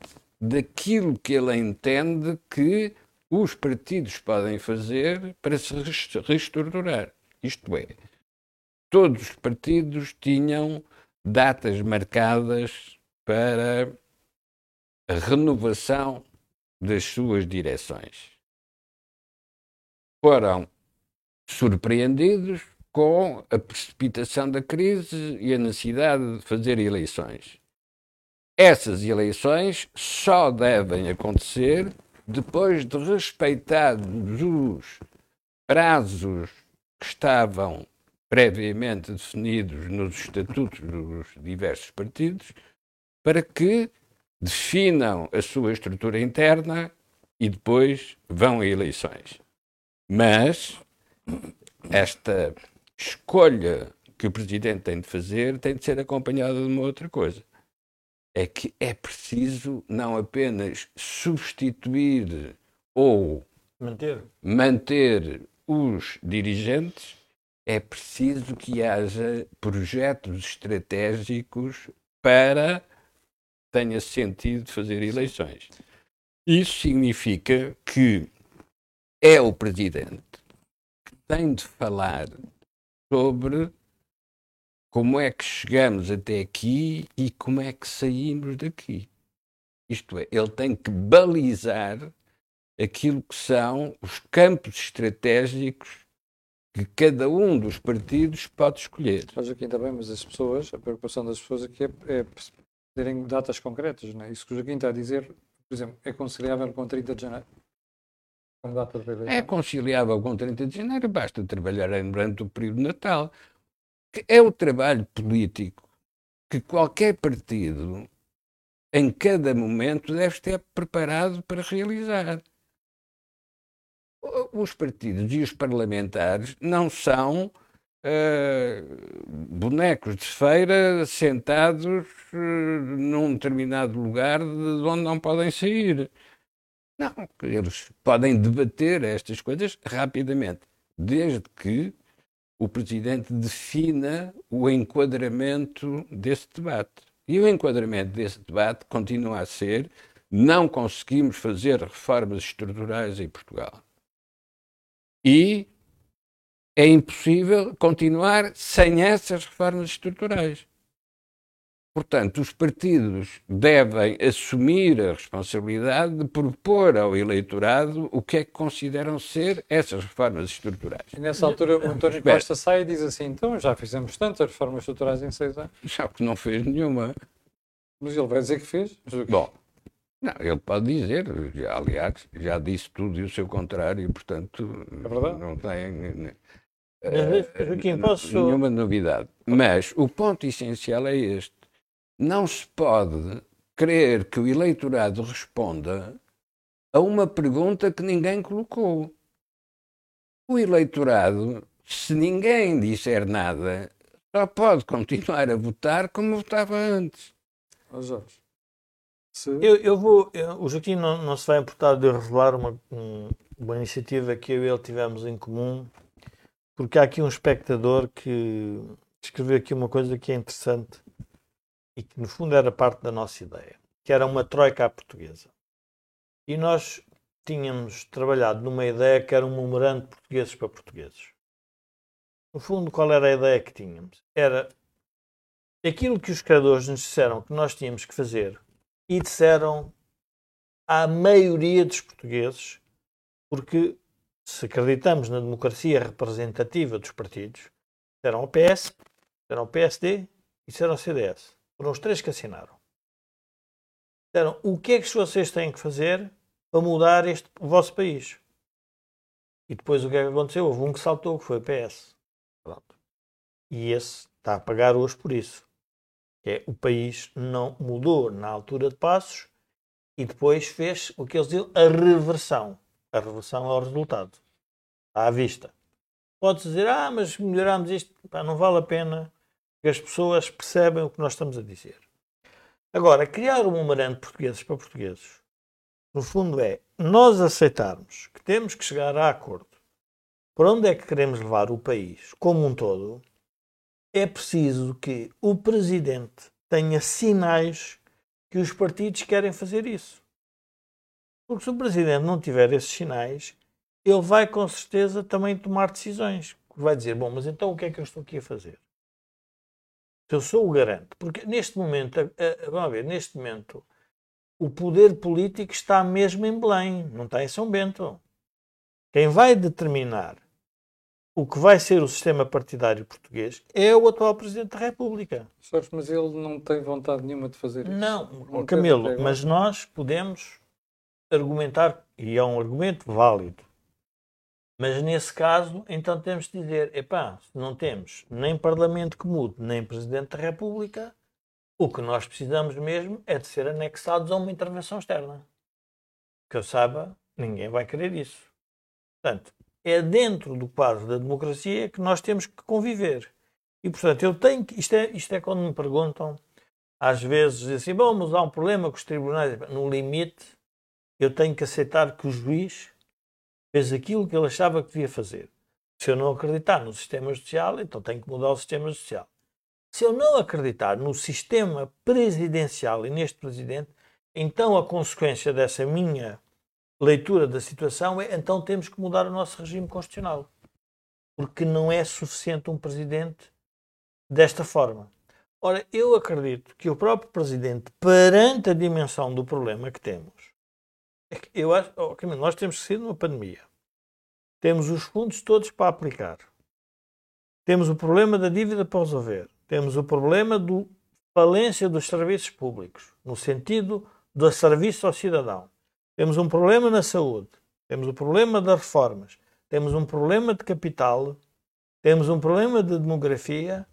daquilo que ele entende que os partidos podem fazer para se reestruturar. Isto é, todos os partidos tinham datas marcadas para a renovação das suas direções. Foram surpreendidos com a precipitação da crise e a necessidade de fazer eleições. Essas eleições só devem acontecer depois de respeitados os prazos que estavam previamente definidos nos estatutos dos diversos partidos para que definam a sua estrutura interna e depois vão a eleições. Mas esta escolha que o Presidente tem de fazer tem de ser acompanhada de uma outra coisa. É que é preciso não apenas substituir ou Manter. manter os dirigentes, é preciso que haja projetos estratégicos para tenha sentido fazer eleições. Isso significa que é o presidente que tem de falar sobre como é que chegamos até aqui e como é que saímos daqui. Isto é, ele tem que balizar aquilo que são os campos estratégicos que cada um dos partidos pode escolher. Joaquim, está bem, mas as pessoas, a preocupação das pessoas aqui é, é terem datas concretas, não é? Isso que o Joaquim está a dizer, por exemplo, é conciliável com 30 de janeiro? Com data de eleição? É conciliável com 30 de janeiro, basta trabalhar durante o período de Natal. Que é o trabalho político que qualquer partido, em cada momento, deve estar preparado para realizar. Os partidos e os parlamentares não são eh, bonecos de feira sentados eh, num determinado lugar de onde não podem sair. Não, eles podem debater estas coisas rapidamente, desde que o Presidente defina o enquadramento desse debate. E o enquadramento desse debate continua a ser: não conseguimos fazer reformas estruturais em Portugal. E é impossível continuar sem essas reformas estruturais. Portanto, os partidos devem assumir a responsabilidade de propor ao eleitorado o que é que consideram ser essas reformas estruturais. E nessa altura o António Espera. Costa sai e diz assim, então já fizemos tantas reformas estruturais em seis anos. Já que não fez nenhuma. Mas ele vai dizer que fez. Bom, Não, ele pode dizer, já, aliás, já disse tudo e o seu contrário, portanto, verdade. não tem Mas, Joaquim, posso- nenhuma novidade. Mas o ponto essencial é este: não se pode querer que o eleitorado responda a uma pergunta que ninguém colocou. O eleitorado, se ninguém disser nada, só pode continuar a votar como votava antes. Jorge, Eu, eu vou. eu- o Joaquim não, não se vai importar de revelar uma, um- uma iniciativa que eu e ele tivemos em comum, porque há aqui um espectador que escreveu aqui uma coisa que é interessante e que, no fundo, era parte da nossa ideia, que era uma troika à portuguesa. E nós tínhamos trabalhado numa ideia que era um memorando de portugueses para portugueses. No fundo, qual era a ideia que tínhamos? Era aquilo que os criadores nos disseram que nós tínhamos que fazer e disseram à maioria dos portugueses, porque se acreditamos na democracia representativa dos partidos, disseram ao PS, disseram ao PSD e disseram ao CDS. Foram os três que assinaram. Disseram o que é que vocês têm que fazer para mudar este, o vosso país. E depois o que é que aconteceu? Houve um que saltou, que foi o PS. Pronto. E esse está a pagar hoje por isso é o país não mudou na altura de passos e depois fez o que eles dizem a reversão. A reversão é o resultado. À vista. Pode dizer, ah, mas melhoramos isto. Pá, não vale a pena, porque as pessoas percebem o que nós estamos a dizer. Agora, criar um memorando de portugueses para portugueses, no fundo é nós aceitarmos que temos que chegar a acordo para onde é que queremos levar o país como um todo, é preciso que o presidente tenha sinais que os partidos querem fazer isso. Porque se o presidente não tiver esses sinais, ele vai com certeza também tomar decisões. Vai dizer, bom, mas então o que é que eu estou aqui a fazer? Eu sou o garante, porque neste momento, vamos ver, neste momento, o poder político está mesmo em Belém, não está em São Bento. Quem vai determinar o que vai ser o sistema partidário português é o atual Presidente da República. Jorge, mas ele não tem vontade nenhuma de fazer isso. Não, Não Camilo, mas nós podemos argumentar, e é um argumento válido, mas nesse caso, então temos de dizer, epá, se não temos nem Parlamento que mude, nem Presidente da República, o que nós precisamos mesmo é de ser anexados a uma intervenção externa. Que eu saiba, ninguém vai querer isso. Portanto, é dentro do quadro da democracia que nós temos que conviver. E, portanto, eu tenho que. Isto é, isto é quando me perguntam, às vezes, assim: bom, mas há um problema com os tribunais. No limite, eu tenho que aceitar que o juiz fez aquilo que ele achava que devia fazer. Se eu não acreditar no sistema judicial, então tenho que mudar o sistema judicial. Se eu não acreditar no sistema presidencial e neste presidente, então a consequência dessa minha leitura da situação é então temos que mudar o nosso regime constitucional. Porque não é suficiente um presidente desta forma. Ora, eu acredito que o próprio presidente, perante a dimensão do problema que temos, é que eu acho, oh, nós temos de uma pandemia. Temos os fundos todos para aplicar. Temos o problema da dívida para resolver. Temos o problema da falência dos serviços públicos, no sentido do serviço ao cidadão. Temos um problema na saúde. Temos o problema das reformas. Temos um problema de capital. Temos um problema de demografia.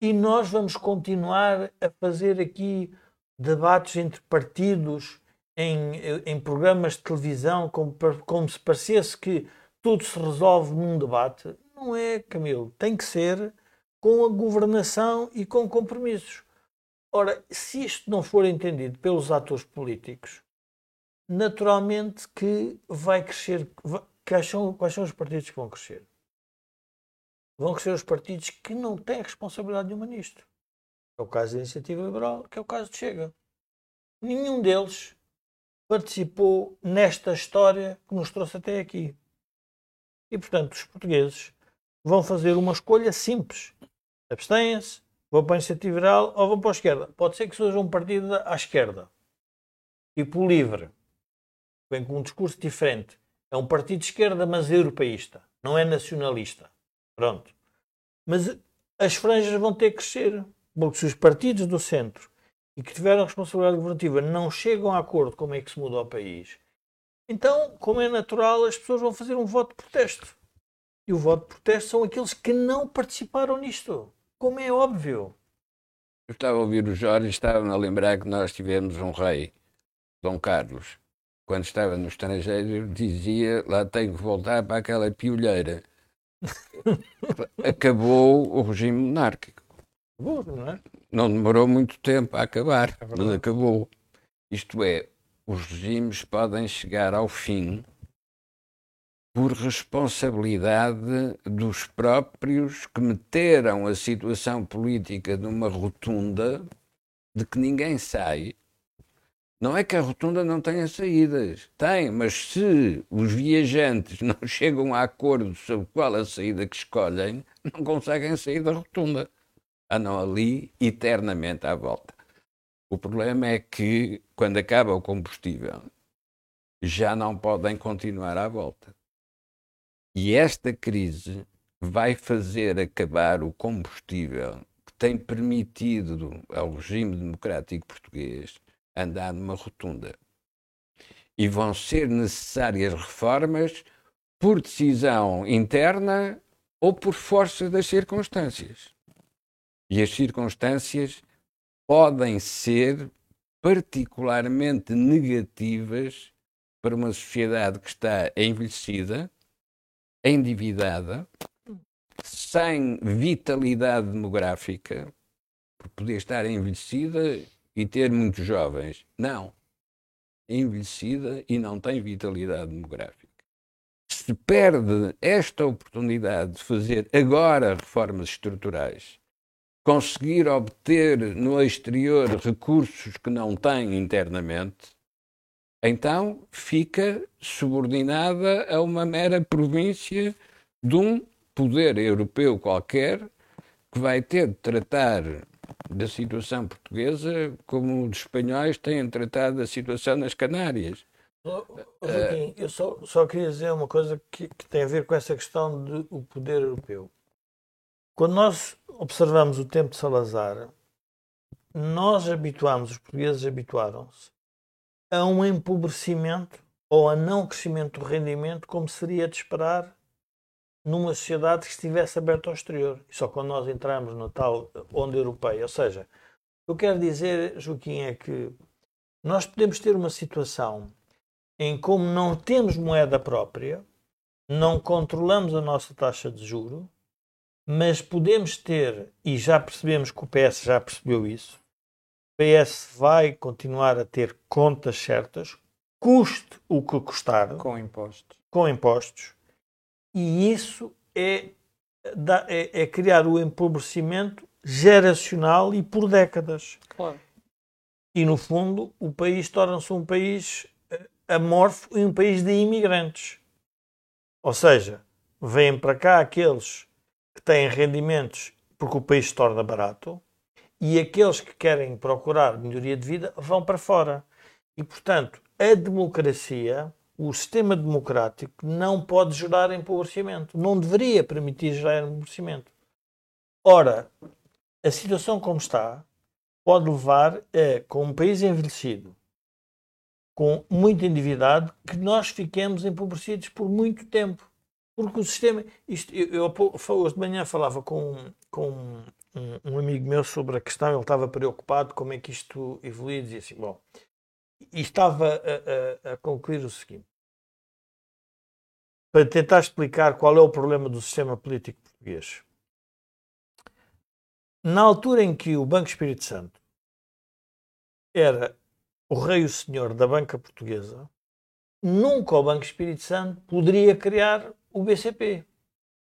E nós vamos continuar a fazer aqui debates entre partidos em, em programas de televisão, como, como se parecesse que tudo se resolve num debate. Não é, Camilo. Tem que ser com a governação e com compromissos. Ora, se isto não for entendido pelos atores políticos, naturalmente que vai crescer. Quais são, quais são os partidos que vão crescer? Vão crescer os partidos que não têm responsabilidade nenhuma nisto. É o caso da Iniciativa Liberal, que é o caso de Chega. Nenhum deles participou nesta história que nos trouxe até aqui. E, portanto, os portugueses vão fazer uma escolha simples. Abstêm-se, vão para a Iniciativa Liberal ou vão para a esquerda. Pode ser que seja um partido à esquerda. Tipo Livre. Vem com um discurso diferente. É um partido de esquerda, mas europeísta. Não é nacionalista. Pronto. Mas as franjas vão ter que crescer. Porque se os partidos do centro e que tiveram responsabilidade governativa não chegam a acordo como é que se muda o país, então, como é natural, as pessoas vão fazer um voto de protesto. E o voto de protesto são aqueles que não participaram nisto, como é óbvio. Eu estava a ouvir o Jorge estava-me a lembrar que nós tivemos um rei, Dom Carlos, quando estava no estrangeiro, dizia lá tenho que voltar para aquela piolheira. Acabou o regime monárquico. Bom, não é? Não demorou muito tempo a acabar, mas acabou. Isto é, os regimes podem chegar ao fim por responsabilidade dos próprios que meteram a situação política numa rotunda de que ninguém sai. Não é que a rotunda não tenha saídas, tem, mas se os viajantes não chegam a acordo sobre qual a saída que escolhem, não conseguem sair da rotunda. Andam ali eternamente à volta. O problema é que, quando acaba o combustível, já não podem continuar à volta. E esta crise vai fazer acabar o combustível que tem permitido ao regime democrático português andar numa rotunda. E vão ser necessárias reformas por decisão interna ou por força das circunstâncias. E as circunstâncias podem ser particularmente negativas para uma sociedade que está envelhecida, endividada, sem vitalidade demográfica, por poder estar envelhecida e ter muitos jovens. Não. Envelhecida e não tem vitalidade demográfica. Se perde esta oportunidade de fazer agora reformas estruturais conseguir obter no exterior recursos que não tem internamente, então fica subordinada a uma mera província de um poder europeu qualquer que vai ter de tratar da situação portuguesa como os espanhóis têm tratado da situação nas Canárias. Oh, Joaquim, eu só, só queria dizer uma coisa que, que tem a ver com essa questão do poder europeu. Quando nós observamos o tempo de Salazar, nós habituamos, os portugueses habituaram-se a um empobrecimento ou a não crescimento do rendimento, como seria de esperar numa sociedade que estivesse aberta ao exterior. E só quando nós entramos na tal onda europeia. Ou seja, o que eu quero dizer, Joaquim, é que nós podemos ter uma situação em como não temos moeda própria, não controlamos a nossa taxa de juro, mas podemos ter, e já percebemos que o PS já percebeu isso, o PS vai continuar a ter contas certas, custe o que custar. Com impostos. Com impostos. E isso é, é, é criar o empobrecimento geracional e por décadas. Claro. E, no fundo, o país torna-se um país eh, amorfo e um país de imigrantes. Ou seja, vêm para cá aqueles que têm rendimentos porque o país se torna barato e aqueles que querem procurar melhoria de vida vão para fora. E, portanto, a democracia, o sistema democrático, não pode gerar empobrecimento. Não deveria permitir gerar empobrecimento. Ora, a situação como está pode levar a, com um país envelhecido, com muito endividado, que nós fiquemos empobrecidos por muito tempo. Porque o sistema. Isto, eu, eu, hoje de manhã falava com, com um, um, amigo meu sobre a questão, ele estava preocupado como é que isto evoluía dizia assim: bom, e estava a, a, a concluir o seguinte. Para tentar explicar qual é o problema do sistema político português. Na altura em que o Banco Espírito Santo era o rei o senhor da banca portuguesa, nunca o Banco Espírito Santo poderia criar o BCP.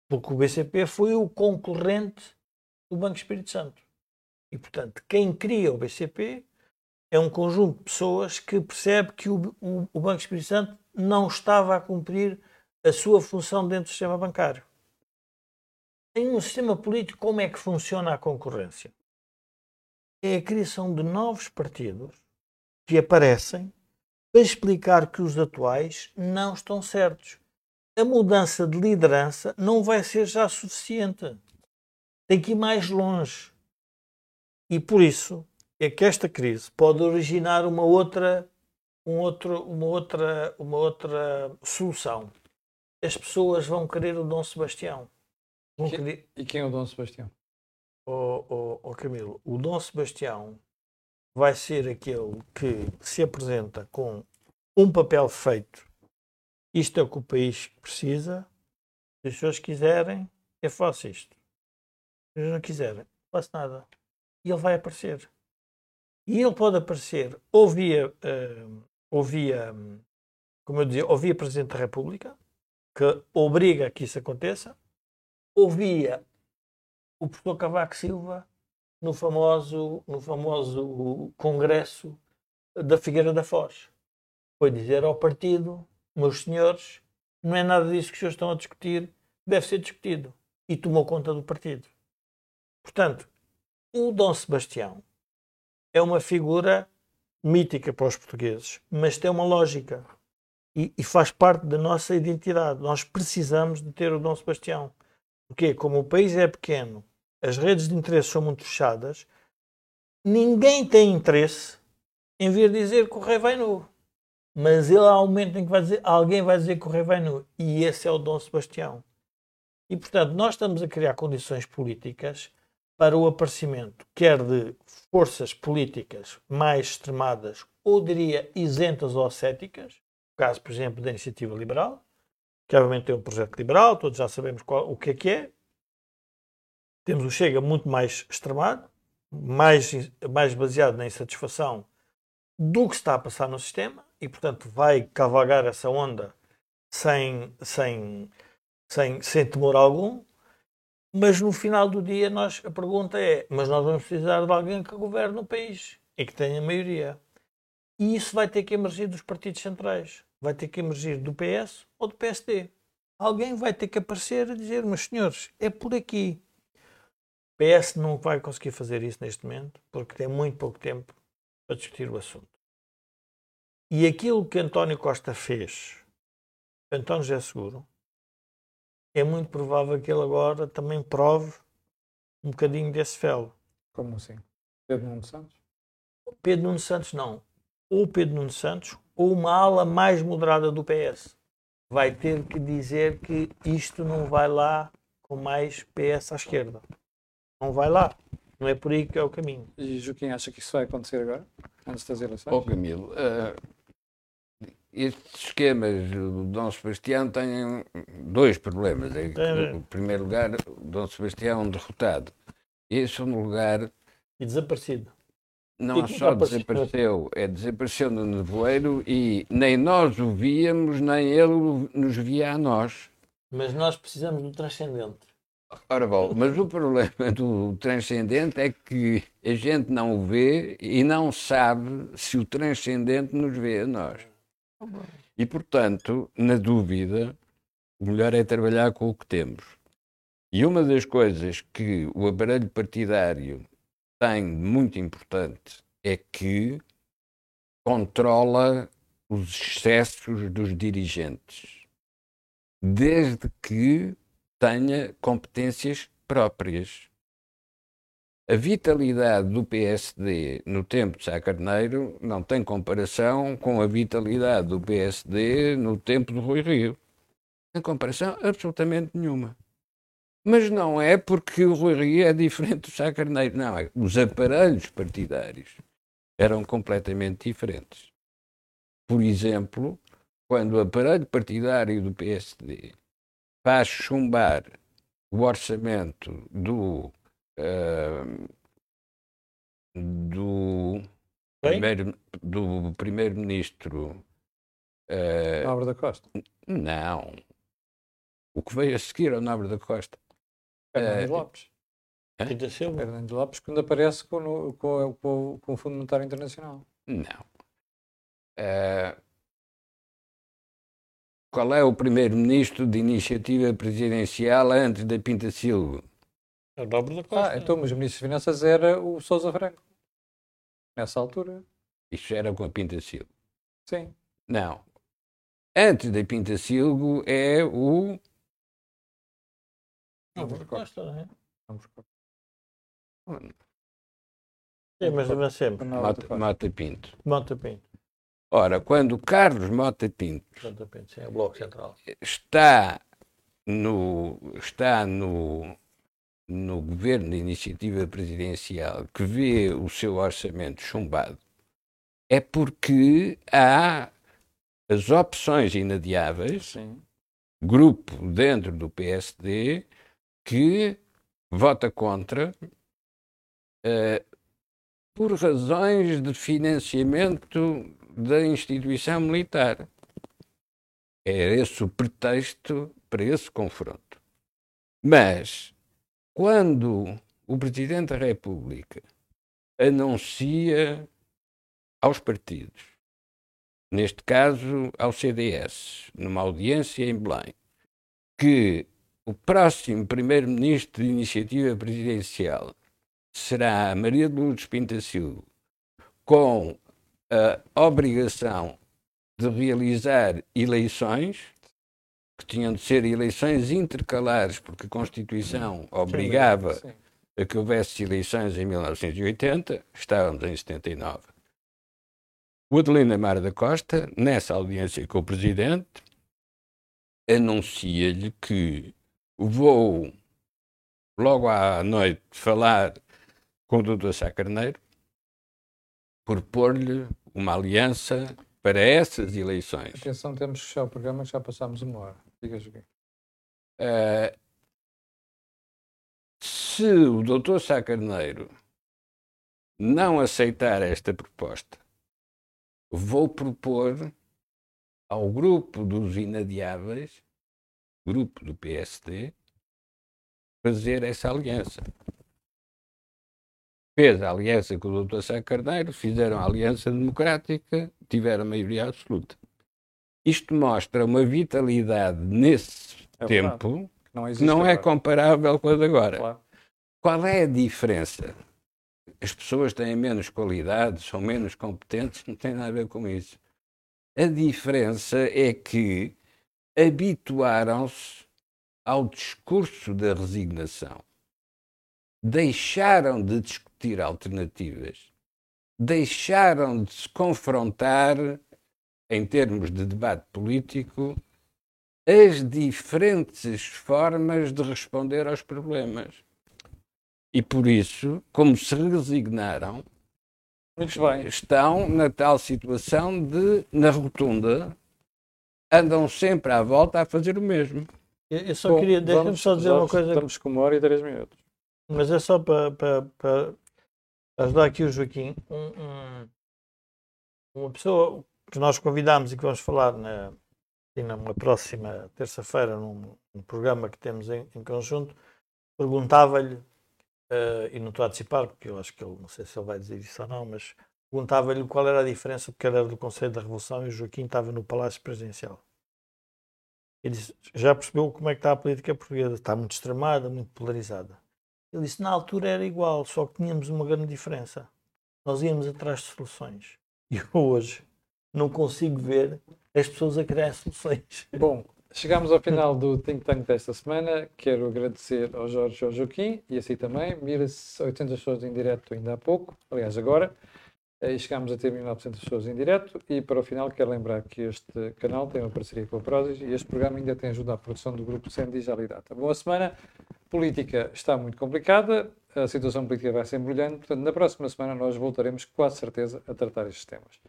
Porque o BCP foi o concorrente do Banco Espírito Santo. E, portanto, quem cria o BCP é um conjunto de pessoas que percebe que o, o, o Banco Espírito Santo não estava a cumprir a sua função dentro do sistema bancário. Em um sistema político, como é que funciona a concorrência? É a criação de novos partidos que aparecem para explicar que os atuais não estão certos a mudança de liderança não vai ser já suficiente. Tem que ir mais longe. E por isso é que esta crise pode originar uma outra, um outro, uma outra, uma outra solução. As pessoas vão querer o Dom Sebastião. Vão Que- querer, E quem é o Dom Sebastião? oh, oh, oh, Camilo, o Dom Sebastião vai ser aquele que se apresenta com um papel feito. Isto é o que o país precisa. Se as pessoas quiserem, eu faço isto. Se eles não quiserem, não faço nada. E ele vai aparecer. E ele pode aparecer ou via, eh, ou via, como eu dizia, ou via Presidente da República, que obriga que isso aconteça, ou via o professor Cavaco Silva no famoso, no famoso congresso da Figueira da Foz. Foi dizer ao partido, meus senhores, não é nada disso que os senhores estão a discutir, deve ser discutido. E tomou conta do partido. Portanto, o Dom Sebastião é uma figura mítica para os portugueses, mas tem uma lógica e, e faz parte da nossa identidade. Nós precisamos de ter o Dom Sebastião. Porque, como o país é pequeno, as redes de interesse são muito fechadas, ninguém tem interesse em vir dizer que o rei vai nu. Mas ele há um momento em que vai dizer, alguém vai dizer que o rei vai nu. E esse é o Dom Sebastião. E, portanto, nós estamos a criar condições políticas para o aparecimento, quer de forças políticas mais extremadas, ou diria isentas ou céticas, caso, por exemplo, da iniciativa liberal, que obviamente tem um projeto liberal, todos já sabemos qual, o que é que é. Temos o Chega muito mais extremado, mais, mais baseado na insatisfação do que está a passar no sistema e, portanto, vai cavalgar essa onda sem, sem, sem, sem temor algum. Mas no final do dia, nós, a pergunta é: mas nós vamos precisar de alguém que governe o país e que tenha maioria. E isso vai ter que emergir dos partidos centrais. Vai ter que emergir do PS ou do PSD. Alguém vai ter que aparecer a dizer: meus senhores, é por aqui. O PS não vai conseguir fazer isso neste momento porque tem muito pouco tempo para discutir o assunto. E aquilo que António Costa fez, António José Seguro, é muito provável que ele agora também prove um bocadinho desse fel. Como assim? Pedro Nuno Santos? Pedro Nuno Santos não. Ou Pedro Nuno Santos ou uma ala mais moderada do PS. Vai ter que dizer que isto não vai lá com mais PS à esquerda. Não vai lá. Não é por aí que é o caminho. E Joaquim acha que isso vai acontecer agora? Antes das eleições? Ó Camilo, eh, estes esquemas do Dom Sebastião têm dois problemas. É em primeiro lugar, Dom Sebastião é um derrotado. E em segundo lugar, E desaparecido. não E que só desapareceu? desapareceu, é desapareceu no nevoeiro e nem nós o víamos, nem ele nos via a nós. Mas nós precisamos do transcendente. Ora bom, mas o problema do transcendente é que a gente não o vê e não sabe se o transcendente nos vê a nós. E, portanto, na dúvida, o melhor é trabalhar com o que temos. E uma das coisas que o aparelho partidário tem muito importante é que controla os excessos dos dirigentes, desde que tenha competências próprias. A vitalidade do PSD no tempo de Sá Carneiro não tem comparação com a vitalidade do PSD no tempo do Rui Rio. Tem comparação absolutamente nenhuma. Mas não é porque o Rui Rio é diferente do Sá Carneiro. Não, é, os aparelhos partidários eram completamente diferentes. Por exemplo, quando o aparelho partidário do PSD faz chumbar o orçamento do, do primeiro do primeiro-ministro ah, Nobre da Costa. não o que veio a seguir ao Nobre da Costa Fernando Eh, Lopes. Hã? Rita Silva. Fernando Lopes, quando aparece com, o- com, o- com, com o Fundo Monetário Internacional. não Ah, qual é o primeiro-ministro de iniciativa presidencial antes da Pinta Silva É o Nobre da Costa. Ah, então, mas o Ministro das Finanças era o Sousa Franco. Nessa altura. isso era com a Pinta Silva Sim. Não. Antes da Pinta Silva é o. Da Costa, não é? Vamos- Sim, mas. Canal Mota, Passo. Mota Pinto. Monta Pinto. Ora, quando Carlos Mota Pinto Monta Pinto, sim, é o Bloco Central. está no, está no, no governo de iniciativa presidencial que vê o seu orçamento chumbado, é porque há as opções inadiáveis, Sim. grupo dentro do PSD, que vota contra eh, por razões de financiamento da instituição militar. É esse o pretexto para esse confronto. Mas, quando o Presidente da República anuncia aos partidos, neste caso ao CDS, numa audiência em Belém, que o próximo Primeiro-Ministro de Iniciativa Presidencial será Maria de Lourdes Pintacilgo, com a obrigação de realizar eleições, que tinham de ser eleições intercalares, porque a Constituição obrigava a que houvesse eleições em 1980, estávamos em 79. O Adelino Amaro da Costa, nessa audiência com o Presidente, anuncia-lhe que vou logo à noite falar com o Dr. Sá Carneiro, propor-lhe uma aliança para essas eleições. Atenção, temos que fechar o programa, já passámos uma hora. Diga. Eh, se o Dr. Sá Carneiro não aceitar esta proposta, vou propor ao grupo dos inadiáveis, grupo do PSD, fazer essa aliança. Fez a aliança com o Dr. Sá Carneiro, fizeram a aliança democrática, tiveram maioria absoluta. Isto mostra uma vitalidade nesse É verdade. tempo Que não que não é comparável com a de agora. Claro. Qual é a diferença? As pessoas têm menos qualidade, são menos competentes, não tem nada a ver com isso. A diferença é que habituaram-se ao discurso da resignação. Deixaram de discutir alternativas. Deixaram de se confrontar, em termos de debate político, as diferentes formas de responder aos problemas. E por isso, como se resignaram, Muito bem. estão na tal situação de, na rotunda, andam sempre à volta a fazer o mesmo. Eu, eu só Bom, queria, deixa-me só dizer uma coisa, Estamos com uma hora e três minutos. mas é só para, para, para ajudar aqui o Joaquim. Um- um- uma pessoa que nós convidámos e que vamos falar na, numa próxima terça-feira, num, num programa que temos em, em conjunto, perguntava-lhe, eh, e não estou a antecipar, porque eu acho que ele, não sei se ele vai dizer isso ou não, mas perguntava-lhe qual era a diferença, porque ele era do Conselho da Revolução e o Joaquim estava no Palácio Presidencial. Ele disse, já percebeu como é que está a política portuguesa? Está muito extremada, muito polarizada. Ele disse, na altura era igual, só que tínhamos uma grande diferença. Nós íamos atrás de soluções. E hoje não consigo ver as pessoas a criar soluções. Bom, chegamos ao final do Think Tank desta semana. Quero agradecer ao Jorge e ao Joaquim e assim também. Mira-se 800 pessoas em direto ainda há pouco, aliás, agora. E chegámos a ter 1900 pessoas em direto. E para o final, quero lembrar que este canal tem uma parceria com a Prozis e este programa ainda tem ajuda à produção do grupo Sandy Jalidata. Boa semana. Política está muito complicada, a situação política vai se embrulhando, portanto, na próxima semana nós voltaremos, quase certeza, a tratar estes temas.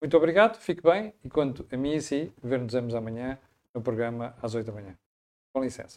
Muito obrigado, fique bem e quanto a mim e si, ver-nos amanhã no programa às 8 da manhã. Com licença.